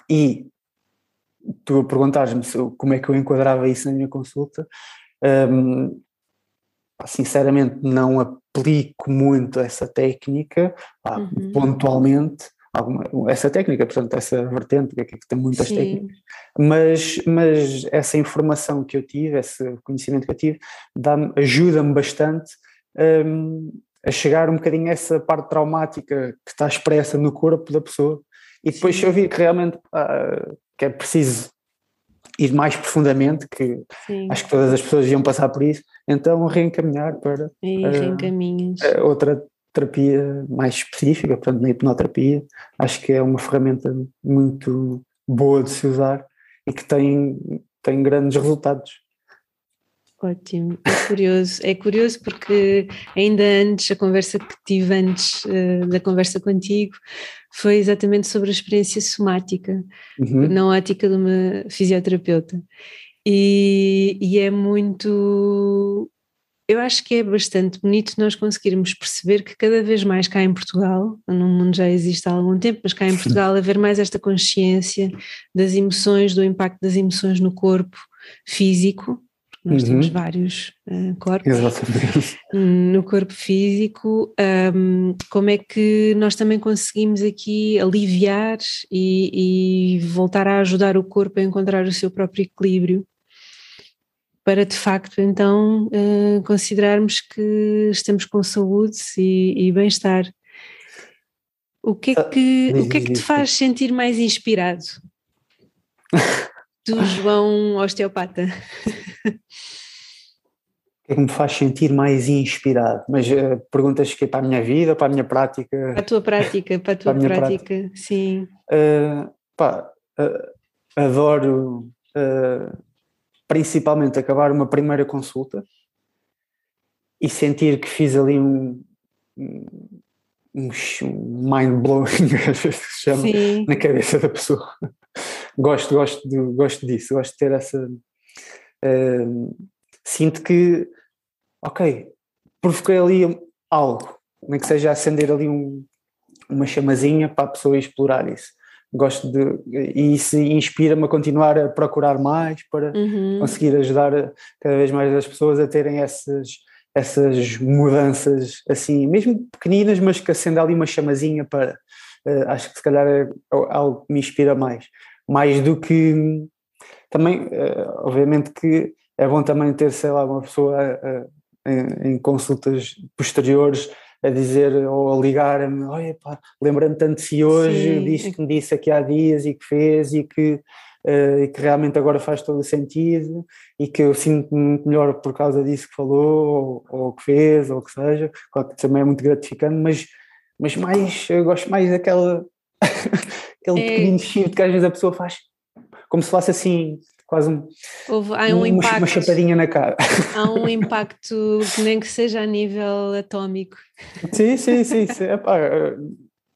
e tu perguntares-me como é que eu enquadrava isso na minha consulta. Um, sinceramente, não aplico muito essa técnica, uhum. pontualmente, alguma, essa técnica, portanto, essa vertente, que, é que tem muitas Sim. técnicas, mas, mas essa informação que eu tive, esse conhecimento que eu tive, ajuda-me bastante um, a chegar um bocadinho a essa parte traumática que está expressa no corpo da pessoa. E depois, Sim. se eu vi que realmente uh, que é preciso ir mais profundamente, que Sim. acho que todas as pessoas iam passar por isso, então reencaminhar para uh, outra terapia mais específica, portanto, na hipnoterapia, acho que é uma ferramenta muito boa de se usar e que tem, tem grandes resultados. Ótimo, é curioso, é curioso porque ainda antes, a conversa que tive antes uh, da conversa contigo foi exatamente sobre a experiência somática, uhum. na ótica de uma fisioterapeuta. E, e é muito eu acho que é bastante bonito nós conseguirmos perceber que cada vez mais cá em Portugal, no mundo já existe há algum tempo, mas cá em Portugal haver mais esta consciência das emoções, do impacto das emoções no corpo físico, nós uhum. temos vários uh, corpos. Exatamente. No corpo físico, um, como é que nós também conseguimos aqui aliviar e, e, voltar a ajudar o corpo a encontrar o seu próprio equilíbrio? Para de facto então uh, considerarmos que estamos com saúde e, e bem-estar. O que é ah, que, o que, é que te faz sentir mais inspirado? do João osteopata? O que é que me faz sentir mais inspirado? Mas uh, perguntas que é para a minha vida, para a minha prática? Para a tua prática, para a tua para a prática, prática, sim. Uh, pá, uh, adoro principalmente acabar uma primeira consulta e sentir que fiz ali um, um mind blowing, às vezes se chama, Sim. na cabeça da pessoa gosto, gosto, de, gosto disso, gosto de ter essa. Uh, sinto que, ok, provoquei ali algo, nem que seja acender ali um, uma chamazinha para a pessoa explorar isso. Gosto de. E isso inspira-me a continuar a procurar mais para uhum. conseguir ajudar cada vez mais as pessoas a terem essas, essas mudanças assim, mesmo pequeninas, mas que acenda ali uma chamazinha para. Uh, acho que se calhar é algo que me inspira mais mais do que também, eh, obviamente que é bom também ter, sei lá, uma pessoa eh, em, em consultas posteriores a dizer ou a ligar-me, olha pá, lembrando tanto si hoje, Sim. disto que me disse aqui há dias e que fez e que, uh, e que realmente agora faz todo o sentido e que eu sinto-me melhor por causa disso que falou ou, ou que fez ou o que seja, claro que também é muito gratificante, mas, mas mais, eu gosto mais daquela aquele é... pequenino shift que às vezes a pessoa faz como se fosse assim quase um, Houve, há um uma, impacto, uma chapadinha na cara. Há um impacto que nem que seja a nível atómico. Sim, sim, sim, sim. Epá,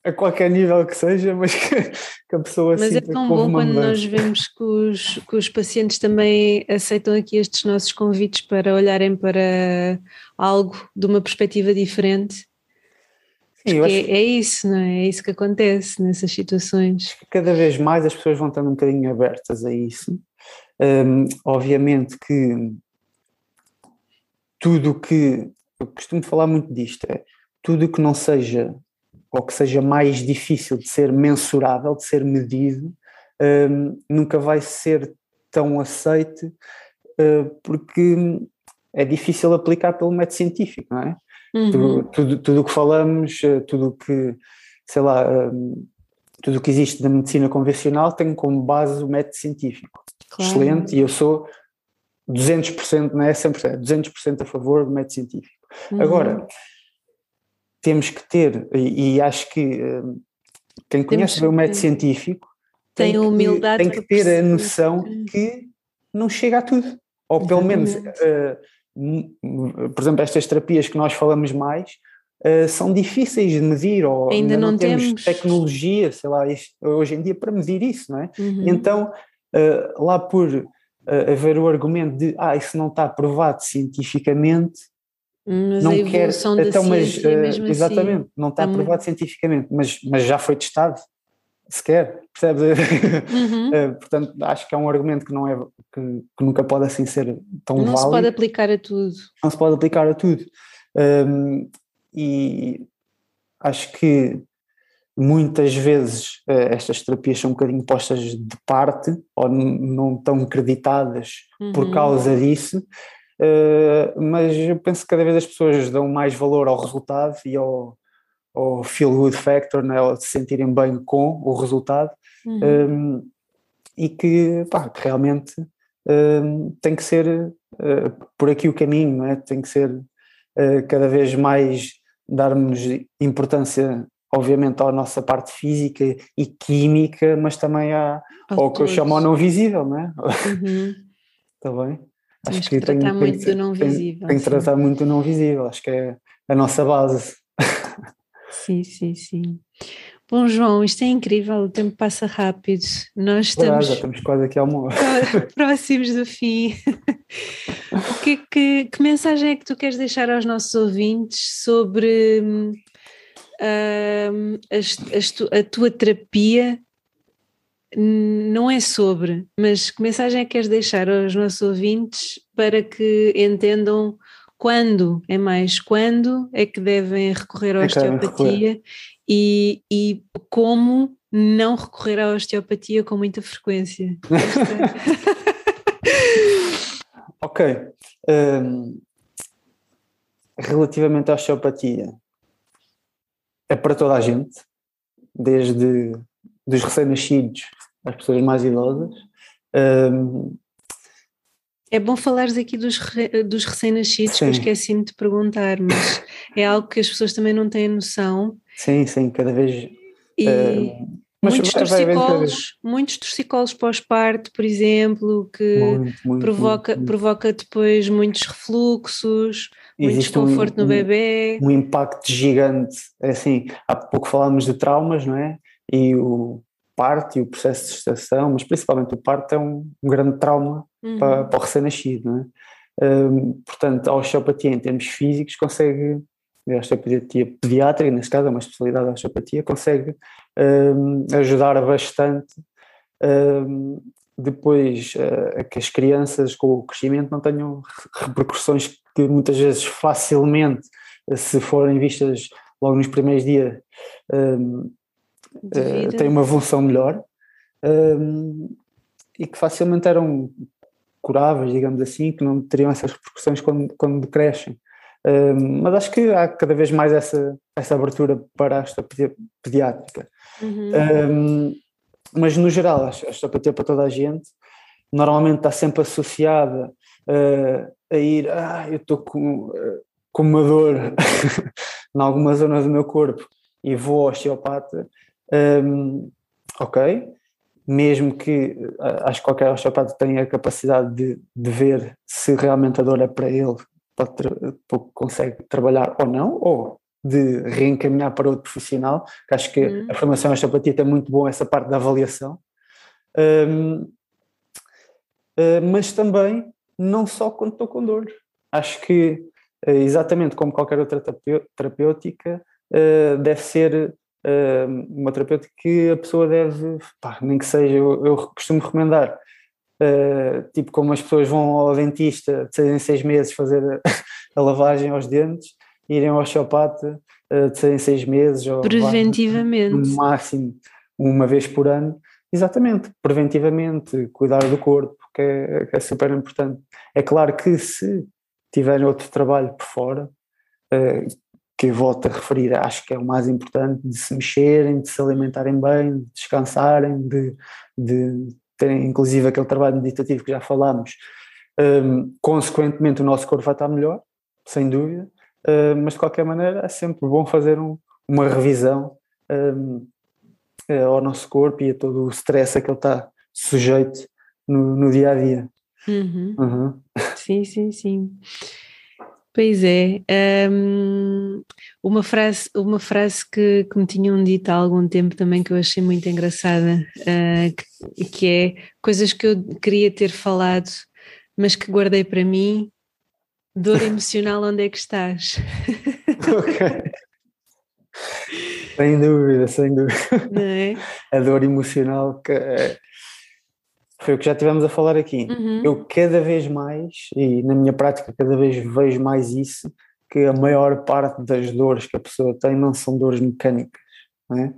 a qualquer nível que seja, mas que, que a pessoa Mas é tão bom quando mudança. nós vemos que os, que os pacientes também aceitam aqui estes nossos convites para olharem para algo de uma perspectiva diferente Sim, acho... é, isso, não é? É isso que acontece nessas situações. Cada vez mais as pessoas vão estando um bocadinho abertas a isso. Um, obviamente que tudo que. Eu costumo falar muito disto, é tudo que não seja, ou que seja mais difícil de ser mensurável, de ser medido, um, nunca vai ser tão aceite, uh, porque é difícil aplicar pelo método científico, não é? Uhum. Tudo o que falamos, eh, tudo o que, sei lá, um, tudo o que existe na medicina convencional tem como base o método científico. Claro. Excelente, e eu sou 200%, não é 100%, 200% a favor do método científico. Uhum. Agora, temos que ter, e, e acho que um, quem conhece bem o método científico tem, tem humildade tem que ter a noção que não chega a tudo. Ou pelo menos uh, por exemplo, estas terapias que nós falamos mais uh, são difíceis de medir ou ainda, ainda não, não, temos, temos tecnologia, sei lá, hoje em dia para medir isso, não é? Uhum. Então, uh, lá por uh, haver o argumento de ah, isso não está provado cientificamente, mas não quer, então, mas, uh, exatamente, assim, não está tá provado cientificamente, mas, mas já foi testado, sequer, percebes? Uhum. uh, portanto, acho que é um argumento que não é que, que nunca pode assim ser tão não válido. Não se pode aplicar a tudo. Não se pode aplicar a tudo. Um, e acho que muitas vezes uh, estas terapias são um bocadinho postas de parte ou não estão creditadas uhum. por causa disso. Uh, mas eu penso que cada vez as pessoas dão mais valor ao resultado e ao, ou feel good factor, né, ou se sentirem bem com o resultado, uhum. um, e que, pá, que realmente um, tem que ser uh, por aqui o caminho, não é? tem que ser uh, cada vez mais darmos importância, obviamente, à nossa parte física e química, mas também à, ao que eu chamo ao não visível, não é? Uhum. Está bem? Acho que, que tratar tem, muito tem, do não visível. Tem, tem que tratar muito do não visível, acho que é a nossa base. Sim, sim, sim. Bom, João, isto é incrível, o tempo passa rápido. Nós estamos, já estamos quase aqui ao amor. próximos do fim. o que, que, que, mensagem é que tu queres deixar aos nossos ouvintes sobre hum, a, a, tua terapia não é sobre, mas que mensagem é que queres deixar aos nossos ouvintes para que entendam quando, é mais quando é que devem recorrer à é osteopatia e, e como não recorrer à osteopatia com muita frequência? ok. Um, relativamente à osteopatia, é para toda a gente, desde dos recém-nascidos às pessoas mais idosas. Um, é bom falares aqui dos, dos recém-nascidos, que eu esqueci-me de perguntar, mas é algo que as pessoas também não têm noção. Sim, sim, cada vez. E uh, muitos, vai, torcicolos, muitos torcicolos pós-parto, por exemplo, que muito, muito, provoca, muito, provoca depois muitos refluxos, muito desconforto um, no bebê. Um, um impacto gigante. É assim, há pouco falámos de traumas, não é? E o parto e o processo de gestação, mas principalmente o parto é um, um grande trauma uhum. para, para, o recém-nascido, não é? Um, portanto, a osteopatia em termos físicos consegue, a osteopatia pediátrica, neste caso é uma especialidade da osteopatia, consegue um, ajudar bastante um, depois uh, que as crianças com o crescimento não tenham repercussões que muitas vezes facilmente, se forem vistas logo nos primeiros dias, um, uh, têm uma evolução melhor um, e que facilmente eram curáveis, digamos assim, que não teriam essas repercussões quando, quando crescem. Um, mas acho que há cada vez mais essa, essa abertura para a osteopatia pediátrica. Uhum. Um, mas no geral, a osteopatia para toda a gente normalmente está sempre associada uh, a ir, ah, eu estou com, uh, com uma dor em alguma zona do meu corpo e vou ao osteopata, um, ok, mesmo que acho que qualquer osteopata tenha a capacidade de, de ver se realmente a dor é para ele, pode, consegue trabalhar ou não, ou de reencaminhar para outro profissional, que acho que uhum. a formação em osteopatia tem muito bom essa parte da avaliação. Um, uh, ah, mas também não só quando estou com dor. Acho que, uh, exatamente como qualquer outra terapêutica, uh, deve ser uma terapêutica que a pessoa deve, pá, nem que seja, eu, eu costumo recomendar, tipo como as pessoas vão ao dentista de seis em seis meses fazer a, a lavagem aos dentes, irem ao osteopata uh, de seis em seis meses ou preventivamente. no máximo uma vez por ano. Exatamente, preventivamente cuidar do corpo que é, que é super importante. É claro que se tiverem outro trabalho por fora uh, que volto a referir, acho que é o mais importante de se mexerem, de se alimentarem bem, de descansarem, de, de terem inclusive aquele trabalho meditativo que já falámos, um, consequentemente o nosso corpo vai estar melhor, sem dúvida, uh, mas de qualquer maneira é sempre bom fazer um, uma revisão um, uh, ao nosso corpo e a todo o stress a que ele está sujeito no, no dia a dia. Uhum. Uhum. Sim, sim, sim. Pois é. Um, uma frase, uma frase que, que, me tinham dito há algum tempo também que eu achei muito engraçada, uh, que, que, é coisas que eu queria ter falado, mas que guardei para mim Dor emocional, onde é que estás? ok. Sem dúvida, sem dúvida. Não é? A dor emocional que é, foi o que já tivemos a falar aqui. Uhum. Eu cada vez mais, e na minha prática cada vez vejo mais isso, que a maior parte das dores que a pessoa tem não são dores mecânicas, é?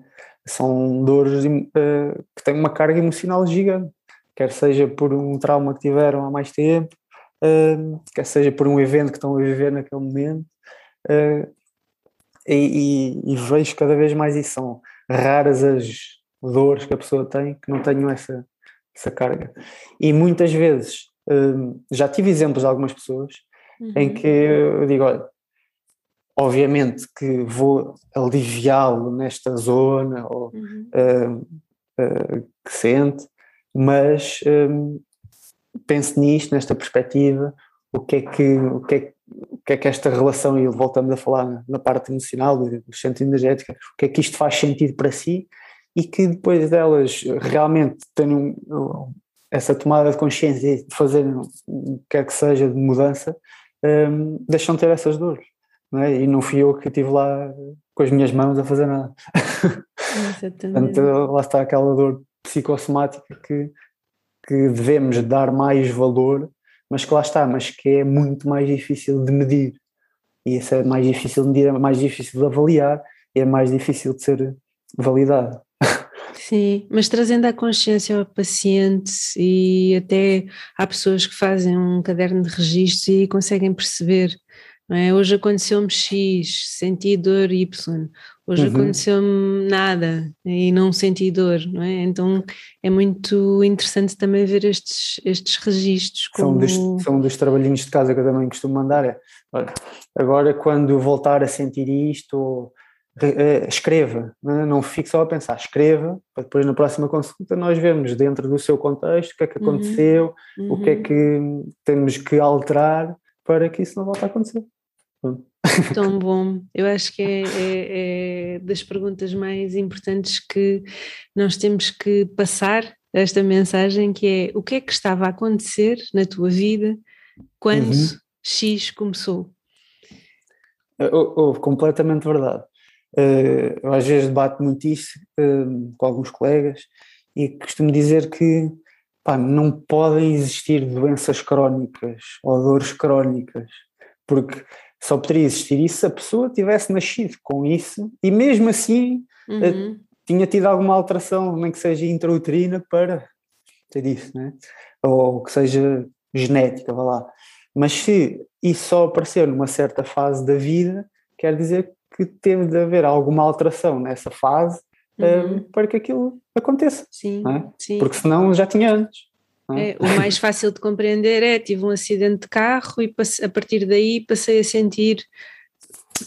são dores uh, que têm uma carga emocional gigante, quer seja por um trauma que tiveram há mais tempo, uh, quer seja por um evento que estão a viver naquele momento, uh, e, e, e, vejo cada vez mais isso. São raras as dores que a pessoa tem que não tenham essa, essa carga. E muitas vezes, uh, já tive exemplos de algumas pessoas uhum. em que eu digo: olha, obviamente que vou aliviá-lo nesta zona ou, uhum. que sente, mas um, pense nisto, nesta perspectiva, o que é que, o que, é, o que, é que esta relação, e voltamos a falar na parte emocional, do centro energético, o que é que isto faz sentido para si e que depois delas realmente tenham essa tomada de consciência de fazer o que quer que seja de mudança, um, deixam de ter essas dores. Não é? E não fui eu que estive lá com as minhas mãos a fazer nada. Portanto, lá está aquela dor psicossomática que, que devemos dar mais valor, mas que lá está, mas que é muito mais difícil de medir. E isso é mais difícil de medir, é mais difícil de avaliar e é mais difícil de ser validado. Sim, mas trazendo a consciência ao paciente e até há pessoas que fazem um caderno de registros e conseguem perceber é? Hoje aconteceu-me X, senti dor Y. Hoje uhum. aconteceu-me nada e não senti dor, não é? Então é muito interessante também ver estes, estes registros. Como... São, dos, são dos trabalhinhos de casa que eu também costumo mandar. É, olha, agora quando voltar a sentir isto, escreva, não, é? não fique só a pensar, escreva, para depois na próxima consulta nós vemos dentro do seu contexto o que é que uhum. aconteceu, uhum. o que é uhum. que temos que alterar para que isso não volte a acontecer. Tão bom. Eu acho que é, é, é, das perguntas mais importantes que nós temos que passar esta mensagem, que é o que é que estava a acontecer na tua vida quando uhum. X começou? Oh, oh, completamente verdade. Uh, eu às vezes debato muito isso uh, com alguns colegas e costumo dizer que pá, não podem existir doenças crónicas ou dores crónicas, porque só poderia existir isso se a pessoa tivesse nascido com isso e mesmo assim eh, uhum. tinha tido alguma alteração, nem que seja intrauterina, para ter isso, né? ou que seja genética, vá lá. Mas se isso só apareceu numa certa fase da vida, quer dizer que teve de haver alguma alteração nessa fase eh, uhum. um, para que aquilo aconteça. Sim, é? sim. Porque senão já tinha antes. É, o mais fácil de compreender é tive um acidente de carro e a partir daí passei a sentir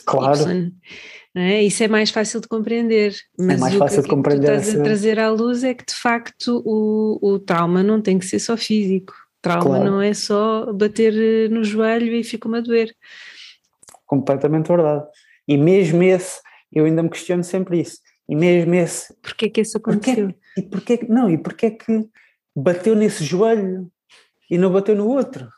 claro. Y, é? Isso é mais fácil de compreender. É mas é mais fácil que, de compreender. O que tu estás a trazer à luz é que de facto o, o trauma não tem que ser só físico. Trauma claro. não é só bater eh, no joelho e fica-me a doer. Completamente verdade. E mesmo esse, eu ainda me questiono sempre isso. E mesmo esse. Porquê que isso aconteceu? Porquê, e porquê, não, e porquê que bateu nesse joelho e não bateu no outro.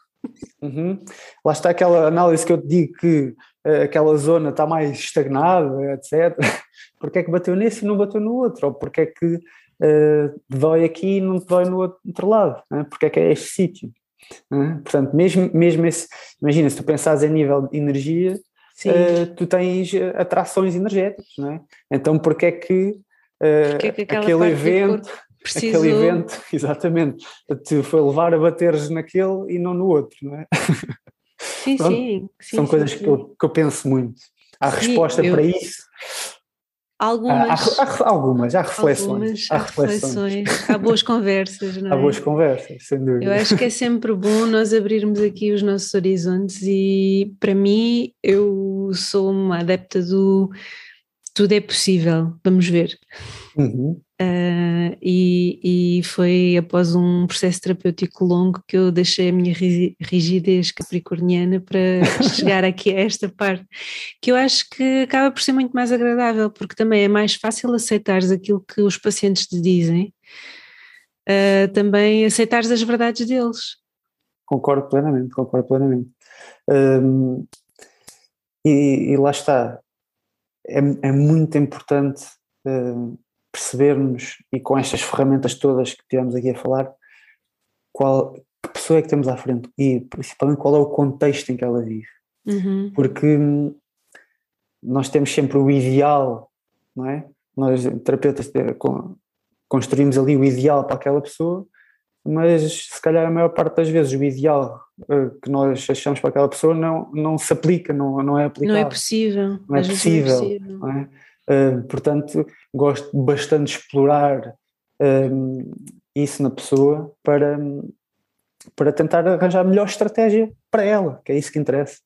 Uhum. Lá está aquela análise que eu te digo que uh, aquela zona está mais estagnada, etc. Porque é que bateu nesse e não bateu no outro? Ou porque é que uh, dói aqui e não te dói no outro lado? Né? Porque é que é este sítio? Né? Portanto, mesmo, mesmo esse, imagina, se tu pensares em nível de energia, uh, tu tens atrações energéticas, não é? Então, porque é que, uh, porque é que aquele evento Preciso... Aquele evento, exatamente, te foi levar a bateres naquele e não no outro, não é? Sim, sim, sim, São sim, coisas sim. Que, eu, que eu penso muito. Há resposta eu... para isso. Algumas. Há, há, algumas, há reflexões. Algumas, há, reflexões. há boas conversas, não é? Há boas conversas, sem dúvida. Eu acho que é sempre bom nós abrirmos aqui os nossos horizontes e, para mim, eu sou uma adepta do tudo é possível, vamos ver. Uhum. Uh, e, e, foi após um processo terapêutico longo que eu deixei a minha rigidez capricorniana para chegar aqui a esta parte, que eu acho que acaba por ser muito mais agradável, porque também é mais fácil aceitares aquilo que os pacientes te dizem, uh, também aceitares as verdades deles. Concordo plenamente, concordo plenamente. Um, e, e, lá está, é, é muito importante. Um, percebermos, e com estas ferramentas todas que tivemos aqui a falar, qual, que pessoa é que temos à frente e principalmente qual é o contexto em que ela vive. Uhum. Porque nós temos sempre o ideal, não é? Nós, terapeutas, construímos ali o ideal para aquela pessoa, mas se calhar a maior parte das vezes o ideal uh, que nós achamos para aquela pessoa não, não se aplica, não, não é aplicável. Não é possível. Não é possível. Não é possível. Não é? Uh, portanto, gosto bastante de explorar um, isso na pessoa para, para tentar arranjar a melhor estratégia para ela, que é isso que interessa.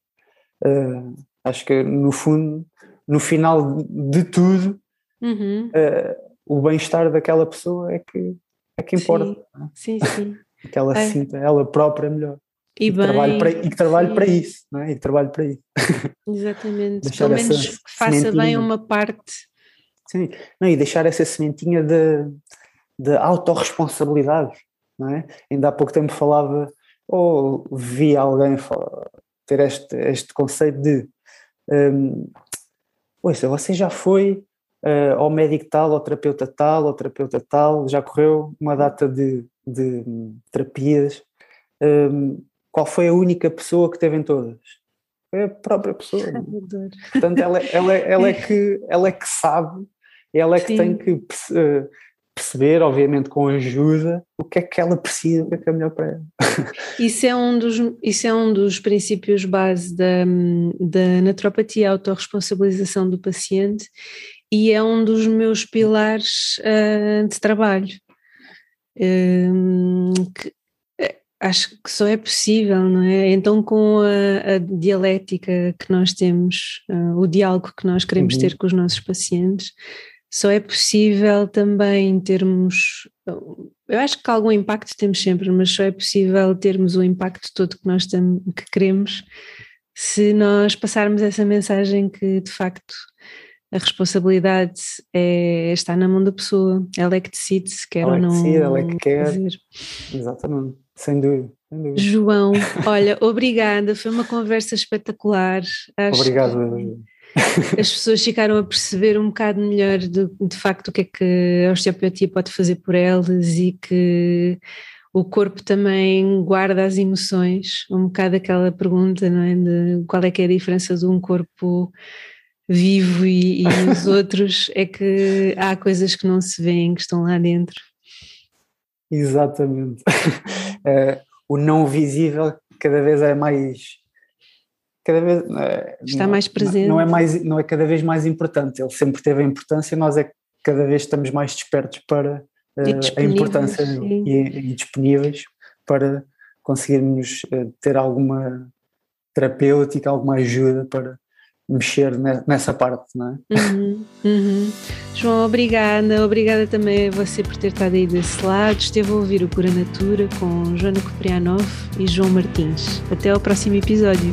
Uh, acho que no fundo, no final de tudo, uhum. uh, o bem-estar daquela pessoa é que, é que importa. Sim, sim. sim. que ela é. sinta ela própria melhor. E, e, bem, trabalho para, e que trabalhe para isso, não é? E que trabalhe para isso. Exatamente, pelo menos que faça bem uma parte. Sim, não, e deixar essa sementinha de, de autorresponsabilidade, não é? Ainda há pouco tempo falava, ou vi alguém falar, ter este, este conceito de um, ouça, você já foi uh, ao médico tal, ao terapeuta tal, ao terapeuta tal, já correu uma data de, de terapias. Um, qual foi a única pessoa que teve em todas? Foi a própria pessoa. Portanto, ela, ela, ela, é que, ela é que sabe, ela é que Sim. tem que uh, perceber, obviamente com ajuda, o que é que ela precisa, o que é que é melhor para ela. Isso é um dos, isso é um dos princípios base da, da naturopatia, a autorresponsabilização do paciente, e é um dos meus pilares uh, de trabalho. Um, que, eh, acho que só é possível, não é? Então, com a, a dialética que nós temos, uh, o diálogo que nós queremos uhum. ter com os nossos pacientes, só é possível também termos. Eu acho que algum impacto temos sempre, mas só é possível termos o impacto todo que nós tem, que queremos se nós passarmos essa mensagem que de facto a responsabilidade é, está na mão da pessoa, ela é que decide se quer ela ou é não. Decide, ela é que quer. Fazer. Exatamente, sem dúvida, sem dúvida. João, olha, obrigada, foi uma conversa espetacular. Acho Obrigado. as pessoas ficaram a perceber um bocado melhor de, de facto o que é que a osteopatia pode fazer por elas e que o corpo também guarda as emoções, um bocado aquela pergunta, não é? De qual é que é a diferença de um corpo vivo e, e os outros, é que há coisas que não se veem, que estão lá dentro. Exatamente. É, o não visível cada vez é mais cada vez é, está não, mais presente. Não é mais, não é cada vez mais importante. Ele sempre teve a importância. Nós é que cada vez estamos mais despertos para uh, a importância e, e, disponíveis para conseguirmos ter alguma terapêutica, alguma ajuda para mexer nessa parte, não é? Uhum, uhum. João, obrigada, obrigada também a você por ter estado aí desse lado. Esteve a ouvir o Cura Natura com Joana Coprianov e João Martins. Até ao próximo episódio.